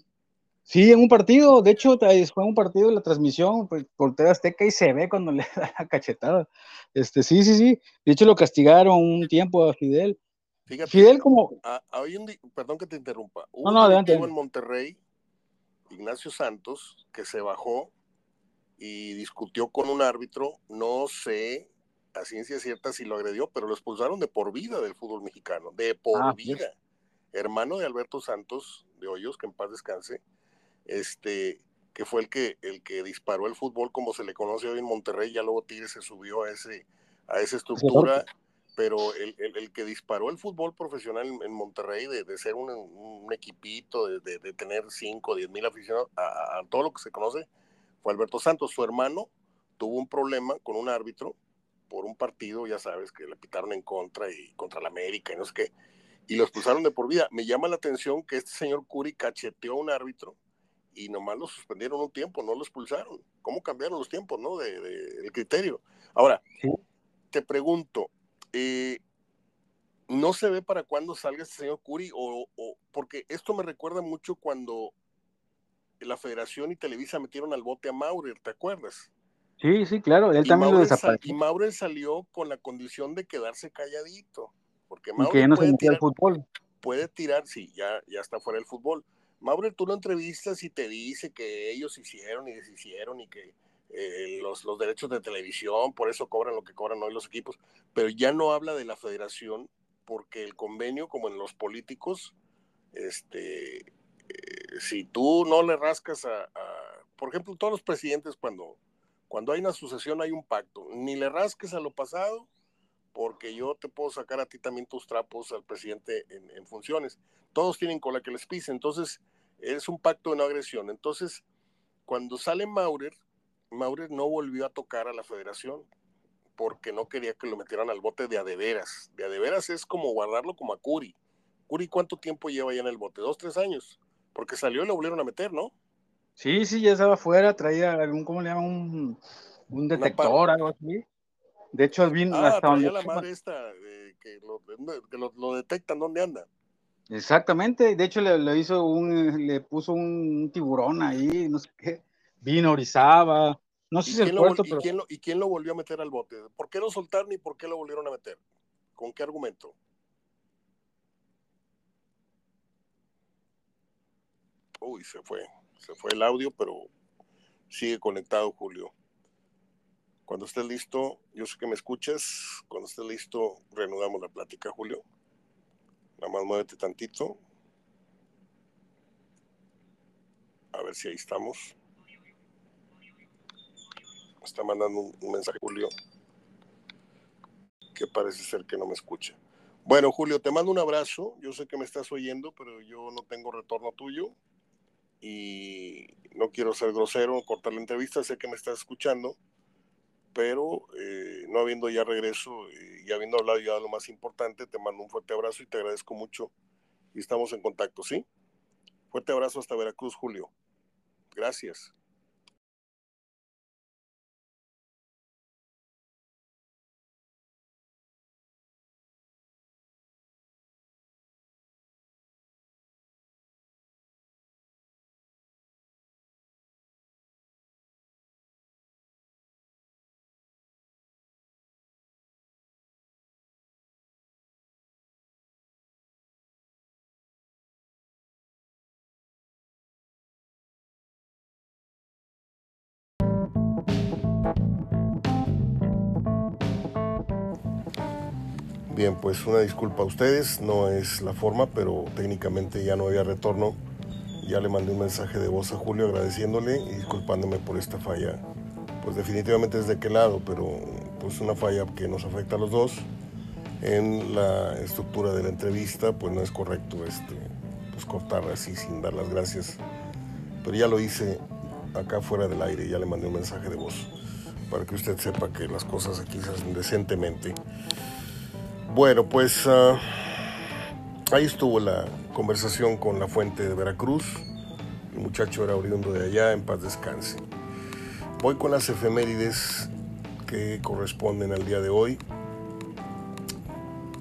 Sí, en un partido, de hecho, fue en un partido de la transmisión pues, por TV Azteca y se ve cuando le da la cachetada. Este, sí, sí, sí. De hecho, lo castigaron un tiempo a Fidel. Fíjate, Fidel como... perdón que te interrumpa. no, no, adelante. en Monterrey, Ignacio Santos, que se bajó y discutió con un árbitro, no sé a ciencia cierta si lo agredió, pero lo expulsaron de por vida del fútbol mexicano, de por ah, vida. Hermano de Alberto Santos de Hoyos, que en paz descanse, este, que fue el que, el que disparó el fútbol como se le conoce hoy en Monterrey, ya luego Tigres se subió a, ese, a esa estructura, pero el, el, que disparó el fútbol profesional en, Monterrey, de, de ser un, un equipito, de, de, tener 5 o 10 mil aficionados, a, a, todo lo que se conoce, fue Alberto Santos. Su hermano tuvo un problema con un árbitro por un partido, ya sabes, que le pitaron en contra y contra la América y no sé qué, y lo expulsaron de por vida. Me llama la atención que este señor Curi cacheteó a un árbitro y nomás lo suspendieron un tiempo, no lo expulsaron. ¿Cómo cambiaron los tiempos, no? De, el criterio. Ahora, te pregunto, eh, ¿no se ve para cuándo salga este señor Curi? O, porque esto me recuerda mucho cuando la Federación y Televisa metieron al bote a Maurer, ¿te acuerdas? Sí, sí, claro, él también lo desapareció. y Maurer salió con la condición de quedarse calladito, porque Maurer que ya no puede, se tirar, fútbol. puede tirar, sí, ya, ya está fuera del fútbol. Maurer, tú lo entrevistas y te dice que ellos hicieron y deshicieron y que eh, los, los derechos de televisión, por eso cobran lo que cobran hoy los equipos, pero ya no habla de la federación porque el convenio, como en los políticos, este, eh, si tú no le rascas a, por ejemplo, todos los presidentes cuando cuando hay una sucesión hay un pacto. Ni le rasques a lo pasado, porque yo te puedo sacar a ti también tus trapos al presidente en, funciones. Todos tienen con la que les pise. Entonces, es un pacto de no agresión. Entonces, cuando sale Maurer, Maurer no volvió a tocar a la federación porque no quería que lo metieran al bote de adeveras. De adeveras es como guardarlo como a Curi. Curi, ¿cuánto tiempo lleva ya en el bote? ¿Dos, tres años? Porque salió y lo volvieron a meter, ¿no? Sí, sí, ya estaba afuera, traía algún, ¿cómo le llaman? Un, un detector, algo así. De hecho, vino ah, hasta donde. la madre esta, que, lo, que lo, detectan dónde anda. Exactamente, de hecho le, le, hizo un, le puso un tiburón ahí, no sé qué, vino, orizaba, no sé si el puerto, pero... ¿y quién, lo, ¿Y quién lo volvió a meter al bote? ¿Por qué lo soltaron y por qué lo volvieron a meter? ¿Con qué argumento? Uy, se fue. Se fue el audio, pero sigue conectado, Julio. Cuando estés listo, yo sé que me escuchas. Cuando estés listo, reanudamos la plática, Julio. Nada más muévete tantito. A ver si ahí estamos. Me está mandando un, mensaje, Julio, que parece ser que no me escucha. Bueno, Julio, te mando un abrazo. Yo sé que me estás oyendo, pero yo no tengo retorno tuyo y no quiero ser grosero, cortar la entrevista, sé que me estás escuchando, pero eh, no habiendo ya regreso y habiendo hablado ya de lo más importante, te mando un fuerte abrazo y te agradezco mucho y estamos en contacto, ¿sí? Fuerte abrazo hasta Veracruz, Julio. Gracias. Bien, pues una disculpa a ustedes, no es la forma, pero técnicamente ya no había retorno. Ya le mandé un mensaje de voz a Julio agradeciéndole y disculpándome por esta falla. Pues definitivamente es de qué lado, pero pues una falla que nos afecta a los dos. En la estructura de la entrevista, pues no es correcto este, pues cortar así sin dar las gracias. Pero ya lo hice acá fuera del aire, ya le mandé un mensaje de voz para que usted sepa que las cosas aquí se hacen decentemente. Bueno, pues ah, ahí estuvo la conversación con la fuente de Veracruz. El muchacho era oriundo de allá, en paz descanse. Voy con las efemérides que corresponden al día de hoy,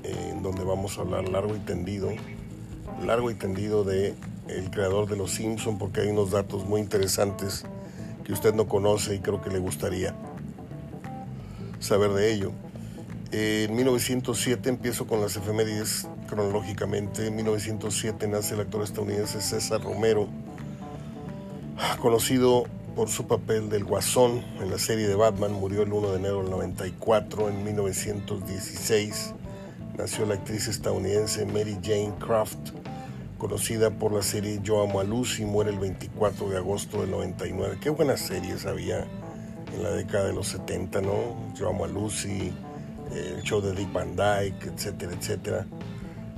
en donde vamos a hablar largo y tendido, largo y tendido de el creador de Los Simpson, porque hay unos datos muy interesantes que usted no conoce y creo que le gustaría saber de ello. En 1907 empiezo con las efemérides cronológicamente. En 1907 nace el actor estadounidense César Romero, conocido por su papel del Guasón en la serie de Batman. Murió el 1 de enero del 94. En 1916 nació la actriz estadounidense Mary Jane Croft, conocida por la serie Yo Amo a Lucy. Muere el 24 de agosto del 99. Qué buenas series había en la década de los 70, ¿no? Yo Amo a Lucy, el show de Dick Van Dyke, etcétera, etcétera.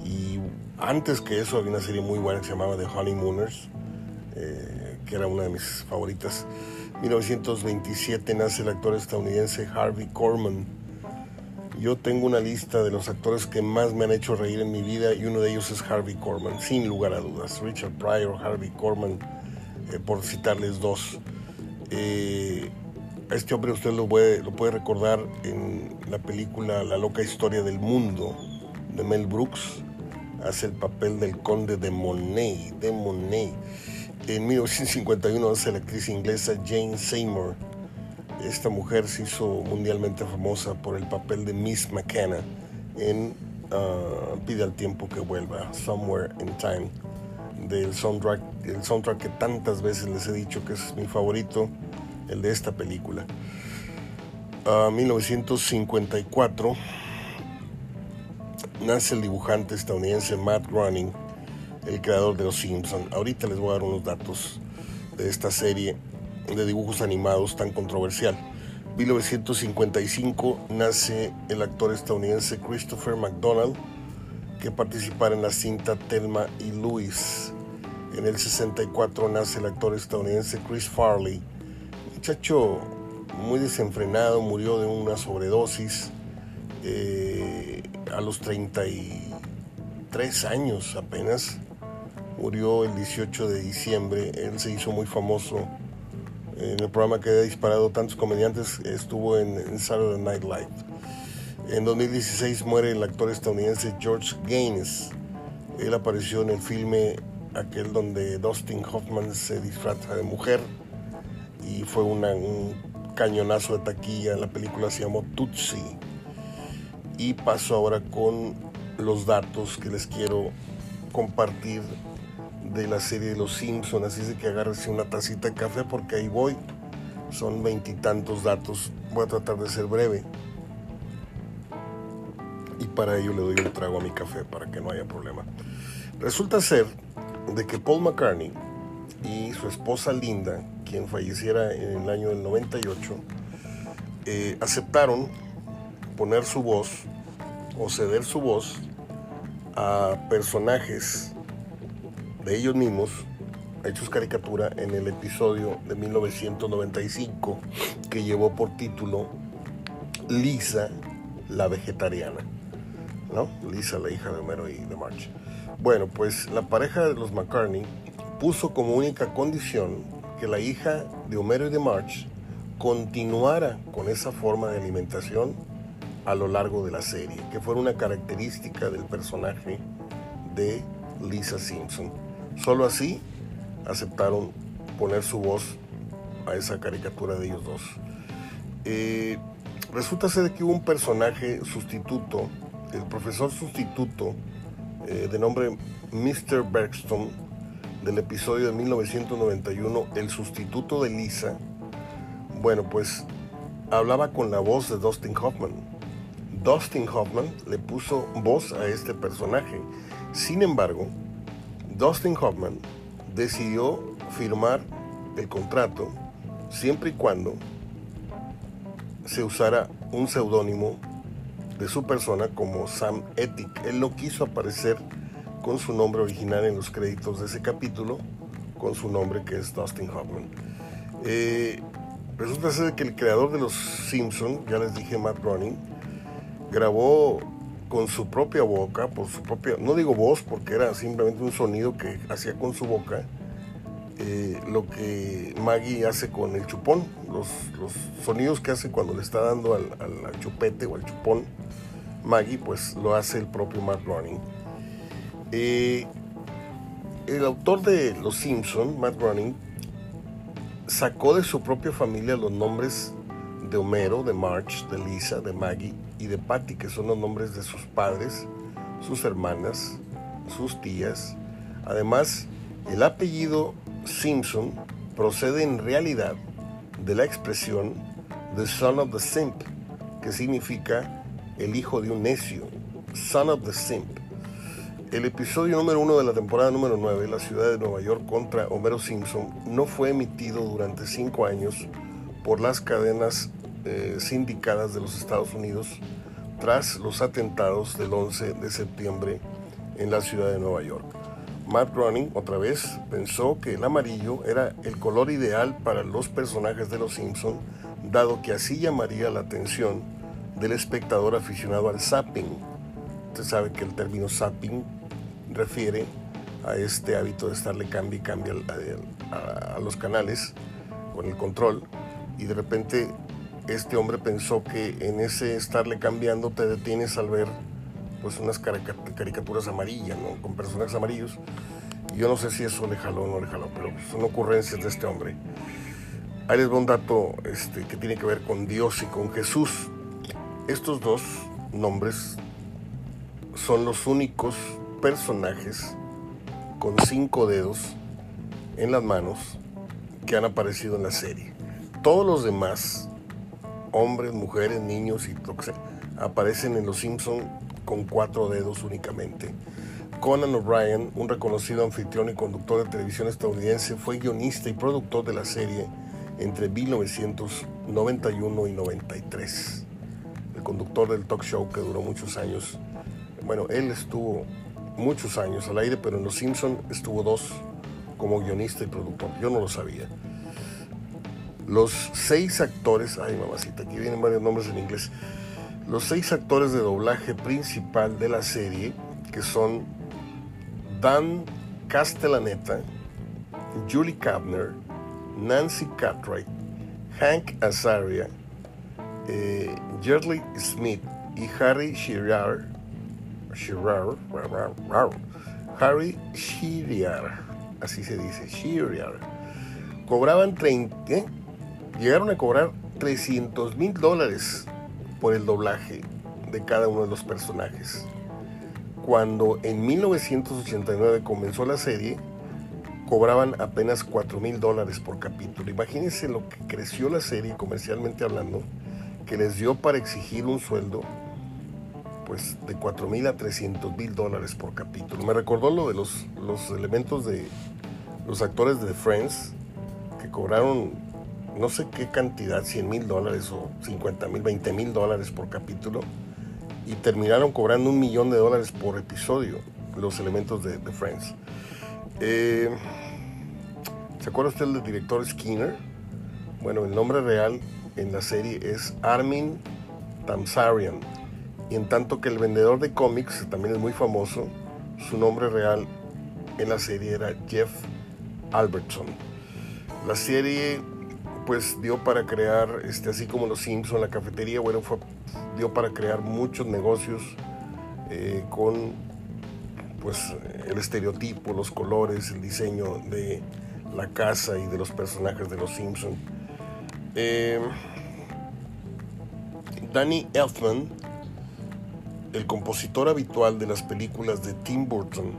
Y antes que eso había una serie muy buena que se llamaba The Honeymooners. Eh, que era una de mis favoritas. 1927 nace el actor estadounidense Harvey Korman. Yo tengo una lista de los actores que más me han hecho reír en mi vida y uno de ellos es Harvey Korman, sin lugar a dudas. Richard Pryor, Harvey Korman, eh, por citarles dos. Eh, este hombre usted lo puede, lo puede recordar en la película La loca historia del mundo de Mel Brooks. Hace el papel del conde de Monet, de Monet. En 1951 hace la actriz inglesa Jane Seymour. Esta mujer se hizo mundialmente famosa por el papel de Miss McKenna en uh, Pide al tiempo que vuelva, Somewhere in Time, del soundtrack, el soundtrack que tantas veces les he dicho que es mi favorito, el de esta película. 1954 nace el dibujante estadounidense Matt Groening el creador de Los Simpson. Ahorita les voy a dar unos datos de esta serie de dibujos animados tan controversial. 1955 nace el actor estadounidense Christopher McDonald, que participará en la cinta Thelma y Louis. En el 64 nace el actor estadounidense Chris Farley, muchacho muy desenfrenado, murió de una sobredosis eh, a los 33 años apenas murió el 18 de diciembre. Él se hizo muy famoso en el programa que había disparado tantos comediantes, estuvo en, Saturday Night Live. En 2016 muere el actor estadounidense George Gaines. Él apareció en el filme aquel donde Dustin Hoffman se disfraza de mujer fue un cañonazo de taquilla. La película se llamó Tootsie. Y paso ahora con los datos que les quiero compartir de la serie de Los Simpsons, así es de que agárrese una tacita de café porque ahí voy. Son veintitantos datos. Voy a tratar de ser breve. Y para ello le doy un trago a mi café para que no haya problema. Resulta ser de que Paul McCartney y su esposa Linda, quien falleciera en el año del 98, eh, aceptaron poner su voz o ceder su voz a personajes de ellos mismos, hechos caricatura en el episodio de 1995 que llevó por título Lisa la vegetariana. ¿No? Lisa, la hija de Homero y de March. Bueno, pues la pareja de los McCartney puso como única condición que la hija de Homero y de March continuara con esa forma de alimentación a lo largo de la serie, que fuera una característica del personaje de Lisa Simpson. Solo así aceptaron poner su voz a esa caricatura de ellos dos. Eh, resulta ser que hubo un personaje sustituto, el profesor sustituto eh, de nombre Mr. Bergstone, del episodio de 1991, el sustituto de Lisa. Bueno, pues hablaba con la voz de Dustin Hoffman. Dustin Hoffman le puso voz a este personaje. Sin embargo, Dustin Hoffman decidió firmar el contrato siempre y cuando se usara un seudónimo de su persona como Sam Ethic. Él no quiso aparecer con su nombre original en los créditos de ese capítulo, con su nombre que es Dustin Hoffman. Eh, resulta ser que el creador de los Simpsons, ya les dije Matt Groening, grabó con su propia boca, por su propia, no digo voz porque era simplemente un sonido que hacía con su boca, eh, lo que Maggie hace con el chupón, los, sonidos que hace cuando le está dando al, chupete o al chupón, Maggie pues lo hace el propio Matt Groening. Eh, el autor de Los Simpson, Matt Groening, sacó de su propia familia los nombres de Homero, de March, de Lisa, de Maggie y de Patty, que son los nombres de sus padres, sus hermanas, sus tías. Además, el apellido Simpson procede en realidad de la expresión The Son of the Simp, que significa el hijo de un necio, Son of the Simp. El episodio número uno de la temporada número 9, La ciudad de Nueva York contra Homero Simpson, no fue emitido durante cinco años por las cadenas eh, sindicadas de los Estados Unidos tras los atentados del 11 de septiembre en la ciudad de Nueva York. Matt Groening otra vez pensó que el amarillo era el color ideal para los personajes de Los Simpson, dado que así llamaría la atención del espectador aficionado al zapping. Usted sabe que el término zapping refiere a este hábito de estarle cambio y cambia a, a los canales con el control y de repente este hombre pensó que en ese estarle cambiando te detienes al ver pues unas caricaturas amarillas, ¿no? Con personajes amarillos. yo no sé si eso le jaló o no le jaló, pero son ocurrencias de este hombre. Ahí les voy un dato este, que tiene que ver con Dios y con Jesús. Estos dos nombres son los únicos personajes con cinco dedos en las manos que han aparecido en la serie. Todos los demás hombres, mujeres, niños y lo aparecen en Los Simpson con cuatro dedos únicamente. Conan O'Brien, un reconocido anfitrión y conductor de televisión estadounidense, fue guionista y productor de la serie entre 1991 y 93. El conductor del talk show que duró muchos años. Bueno, él estuvo muchos años al aire, pero en Los Simpson estuvo dos como guionista y productor. Yo no lo sabía. Los seis actores, ay mamacita, aquí vienen varios nombres en inglés. Los seis actores de doblaje principal de la serie, que son Dan Castellaneta, Julie Kapner, Nancy Cartwright, Hank Azaria, eh, Smith y Harry Shearer, Shearer, Harry Shearer, así se dice, Shearer, cobraban 30, llegaron a cobrar 300 mil dólares por el doblaje de cada uno de los personajes. Cuando en 1989 comenzó la serie, cobraban apenas 4 mil dólares por capítulo. Imagínense lo que creció la serie comercialmente hablando, que les dio para exigir un sueldo pues de 4 mil a 300 mil dólares por capítulo. Me recordó lo de los, los elementos de los actores de Friends que cobraron no sé qué cantidad, 100 mil dólares o 50 mil, 20 mil dólares por capítulo, y terminaron cobrando un millón de dólares por episodio los elementos de, Friends. Eh, ¿Se acuerda usted del director Skinner? Bueno, el nombre real en la serie es Armin Tamsarian, y en tanto que el vendedor de cómics también es muy famoso, su nombre real en la serie era Jeff Albertson. La serie pues dio para crear, este, así como los Simpson, la cafetería, bueno, fue, dio para crear muchos negocios eh, con pues el estereotipo, los colores, el diseño de la casa y de los personajes de los Simpson. Eh, Danny Elfman, el compositor habitual de las películas de Tim Burton,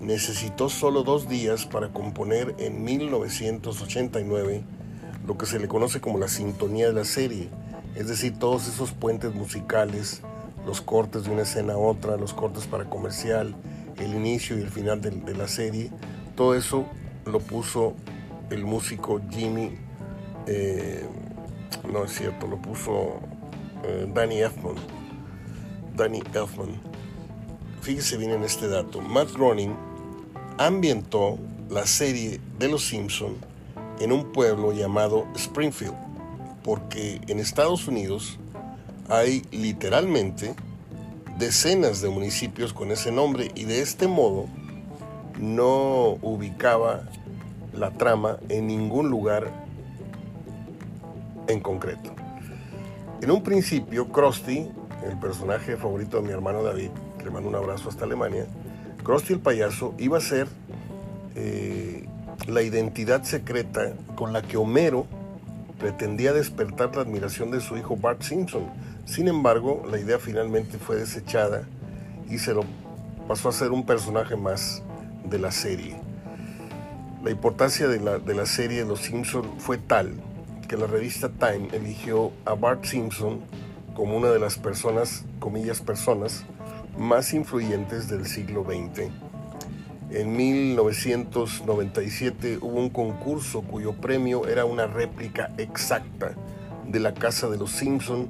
necesitó solo dos días para componer en 1989 lo que se le conoce como la sintonía de la serie, es decir, todos esos puentes musicales, los cortes de una escena a otra, los cortes para comercial, el inicio y el final de, la serie, todo eso lo puso el músico Jimmy, eh, no es cierto, lo puso eh, Danny Elfman. Danny Elfman. Fíjese bien en este dato. Matt Groening ambientó la serie de Los Simpson en un pueblo llamado Springfield, porque en Estados Unidos hay literalmente decenas de municipios con ese nombre y de este modo no ubicaba la trama en ningún lugar en concreto. En un principio, Krusty, el personaje favorito de mi hermano David, que le mando un abrazo hasta Alemania, Krusty el payaso iba a ser eh, la identidad secreta con la que Homero pretendía despertar la admiración de su hijo Bart Simpson. Sin embargo, la idea finalmente fue desechada y se lo pasó a ser un personaje más de la serie. La importancia de la, de la serie Los Simpson fue tal que la revista Time eligió a Bart Simpson como una de las personas, comillas personas, más influyentes del siglo XX. En 1997 hubo un concurso cuyo premio era una réplica exacta de la casa de los Simpson,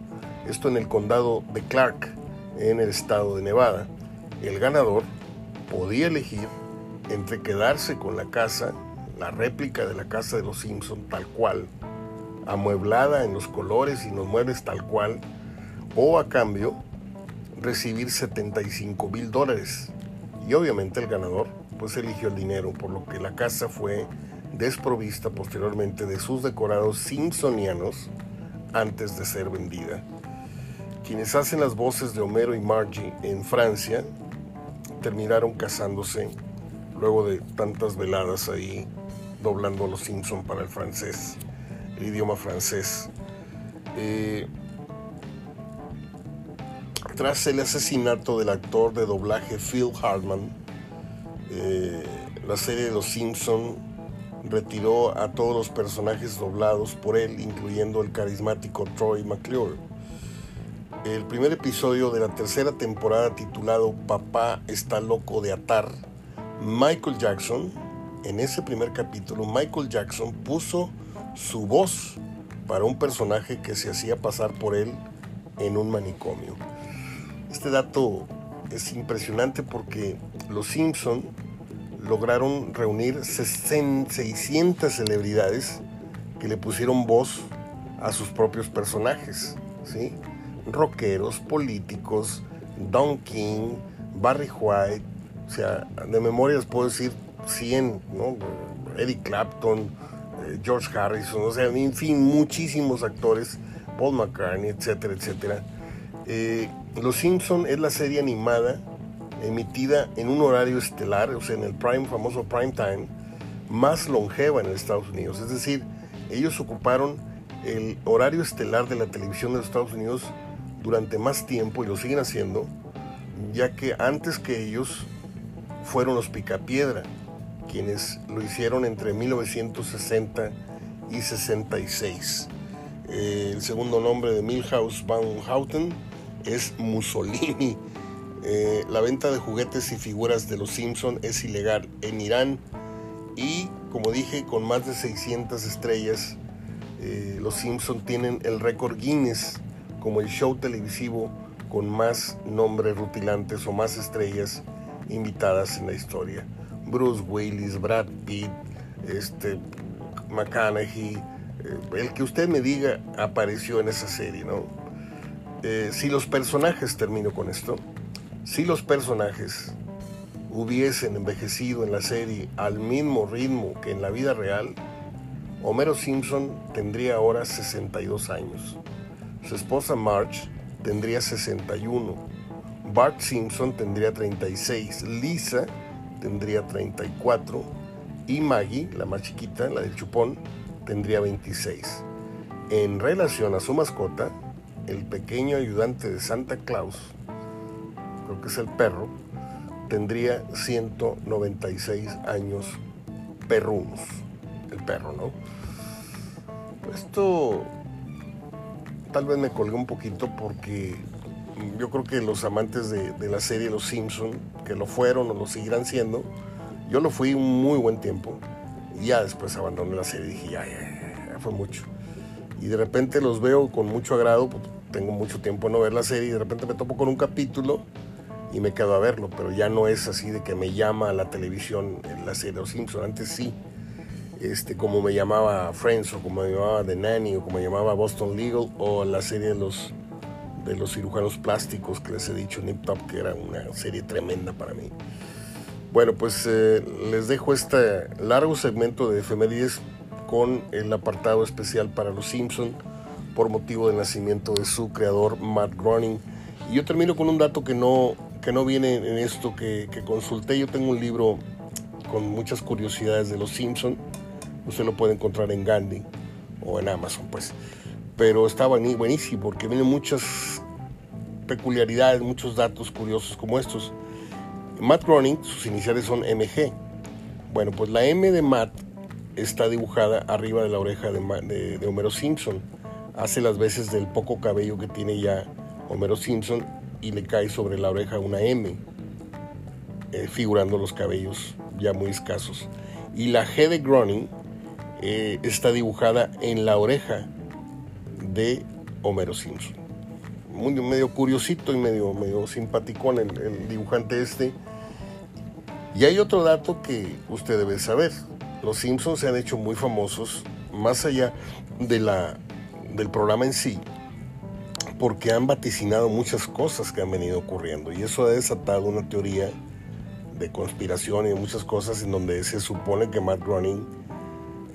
esto en el condado de Clark, en el estado de Nevada. El ganador podía elegir entre quedarse con la casa, la réplica de la casa de los Simpson tal cual, amueblada en los colores y los muebles tal cual, o a cambio recibir 75 mil dólares. Y obviamente el ganador pues eligió el dinero, por lo que la casa fue desprovista posteriormente de sus decorados simpsonianos antes de ser vendida. Quienes hacen las voces de Homero y Margie en Francia terminaron casándose luego de tantas veladas ahí doblando a los Simpson para el francés, el idioma francés. Eh, tras el asesinato del actor de doblaje Phil Hartman, eh, la serie de Los Simpson retiró a todos los personajes doblados por él, incluyendo el carismático Troy McClure. El primer episodio de la tercera temporada titulado Papá está loco de atar, Michael Jackson, en ese primer capítulo, Michael Jackson puso su voz para un personaje que se hacía pasar por él en un manicomio. Este dato es impresionante porque los Simpson lograron reunir 600 celebridades que le pusieron voz a sus propios personajes, ¿sí? Rockeros, políticos, Don King, Barry White, o sea, de memorias puedo decir 100, ¿no? Eddie Clapton, eh, George Harrison, o sea, en fin, muchísimos actores, Paul McCartney, etcétera, etcétera. Eh, los Simpson es la serie animada emitida en un horario estelar, o sea, en el famoso prime time, más longeva en Estados Unidos. Es decir, ellos ocuparon el horario estelar de la televisión de los Estados Unidos durante más tiempo y lo siguen haciendo, ya que antes que ellos fueron los Picapiedra, quienes lo hicieron entre 1960 y 66. Eh, el segundo nombre de Milhouse Van Houten es Mussolini. Eh, la venta de juguetes y figuras de los Simpson es ilegal en Irán y, como dije, con más de 600 estrellas, eh, los Simpson tienen el récord Guinness como el show televisivo con más nombres rutilantes o más estrellas invitadas en la historia. Bruce Willis, Brad Pitt, este, McConaughey, eh, el que usted me diga apareció en esa serie, ¿no? Eh, si los personajes, termino con esto, si los personajes hubiesen envejecido en la serie al mismo ritmo que en la vida real, Homero Simpson tendría ahora 62 años. Su esposa Marge tendría 61. Bart Simpson tendría 36. Lisa tendría 34. Y Maggie, la más chiquita, la del chupón, tendría 26. En relación a su mascota, el pequeño ayudante de Santa Claus, creo que es el perro, tendría 196 años perrunos, el perro, ¿no? Esto tal vez me colgué un poquito porque yo creo que los amantes de, la serie Los Simpson, que lo fueron o lo seguirán siendo, yo lo fui un muy buen tiempo y ya después abandoné la serie y dije, ya, ya, ya fue mucho. Y de repente los veo con mucho agrado, pues, tengo mucho tiempo no ver la serie y de repente me topo con un capítulo y me quedo a verlo, pero ya no es así de que me llama a la televisión en la serie Los Simpson, antes sí, este, como me llamaba Friends o como me llamaba The Nanny o como me llamaba Boston Legal o la serie de los, de los cirujanos plásticos que les he dicho, Nip Top, que era una serie tremenda para mí. Bueno, pues eh, les dejo este largo segmento de efemérides con el apartado especial para Los Simpson por motivo del nacimiento de su creador Matt Groening. Y yo termino con un dato que no, que no viene en esto que, consulté. Yo tengo un libro con muchas curiosidades de los Simpson. Usted lo puede encontrar en Gandhi o en Amazon, pues. Pero está buenísimo porque vienen muchas peculiaridades, muchos datos curiosos como estos. Matt Groening, sus iniciales son MG. Bueno, pues la M de Matt está dibujada arriba de la oreja de, de, Homero Simpson. Hace las veces del poco cabello que tiene ya Homero Simpson y le cae sobre la oreja una M, eh, figurando los cabellos ya muy escasos. Y la G de Groening eh, está dibujada en la oreja de Homero Simpson. Muy, medio curiosito y medio, medio simpaticón el, el dibujante este. Y hay otro dato que usted debe saber. Los Simpsons se han hecho muy famosos, más allá de la, del programa en sí, porque han vaticinado muchas cosas que han venido ocurriendo. Y eso ha desatado una teoría de conspiración y muchas cosas en donde se supone que Matt Groening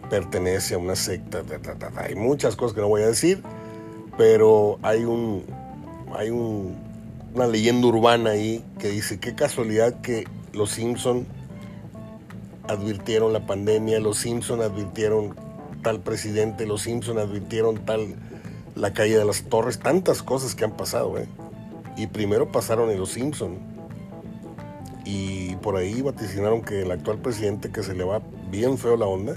pertenece a una secta. Hay muchas cosas que no voy a decir, pero hay un hay una leyenda urbana ahí que dice qué casualidad que los Simpson advirtieron la pandemia, los Simpson advirtieron tal presidente, los Simpson advirtieron tal la caída de las torres, tantas cosas que han pasado, ¿eh? Y primero pasaron en los Simpson. Y por ahí vaticinaron que el actual presidente, que se le va bien feo la onda,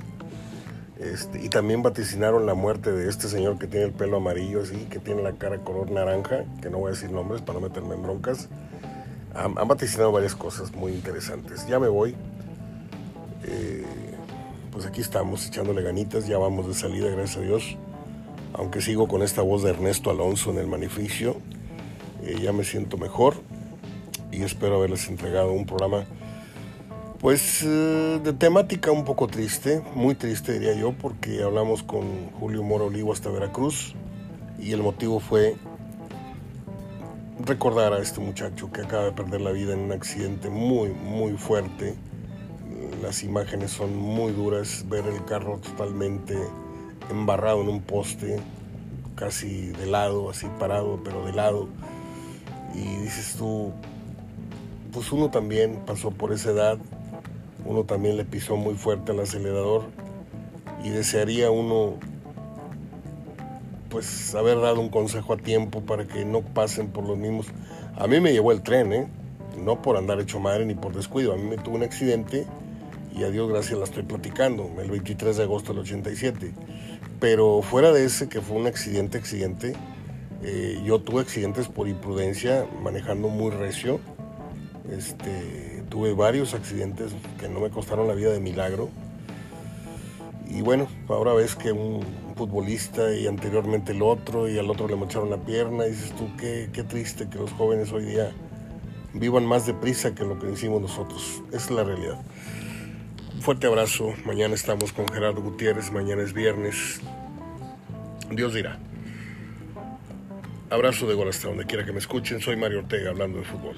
este, y también vaticinaron la muerte de este señor que tiene el pelo amarillo así, que tiene la cara color naranja, que no voy a decir nombres para no meterme en broncas. Han, vaticinado varias cosas muy interesantes. Ya me voy. Eh, pues aquí estamos echándole ganitas, ya vamos de salida, gracias a Dios. Aunque sigo con esta voz de Ernesto Alonso en el manificio, eh, ya me siento mejor y espero haberles entregado un programa pues eh, de temática un poco triste, muy triste diría yo, porque hablamos con Julio Moro Olivo hasta Veracruz y el motivo fue recordar a este muchacho que acaba de perder la vida en un accidente muy, muy fuerte. Las imágenes son muy duras, ver el carro totalmente embarrado en un poste, casi de lado, así parado, pero de lado. Y dices tú, pues uno también pasó por esa edad, uno también le pisó muy fuerte al acelerador y desearía uno pues haber dado un consejo a tiempo para que no pasen por los mismos. A mí me llevó el tren, ¿eh? no por andar hecho madre ni por descuido. A mí me tuvo un accidente y a Dios gracias la estoy platicando, el 23 de agosto del 87. Pero fuera de ese, que fue un accidente, accidente, eh, yo tuve accidentes por imprudencia, manejando muy recio. Este, tuve varios accidentes que no me costaron la vida de milagro. Y bueno, ahora ves que un futbolista y anteriormente el otro y al otro le mocharon la pierna dices tú, qué, qué triste que los jóvenes hoy día vivan más deprisa que lo que hicimos nosotros. Esa es la realidad. Fuerte abrazo. Mañana estamos con Gerardo Gutiérrez. Mañana es viernes. Dios dirá. Abrazo de gol hasta donde quiera que me escuchen. Soy Mario Ortega hablando de fútbol.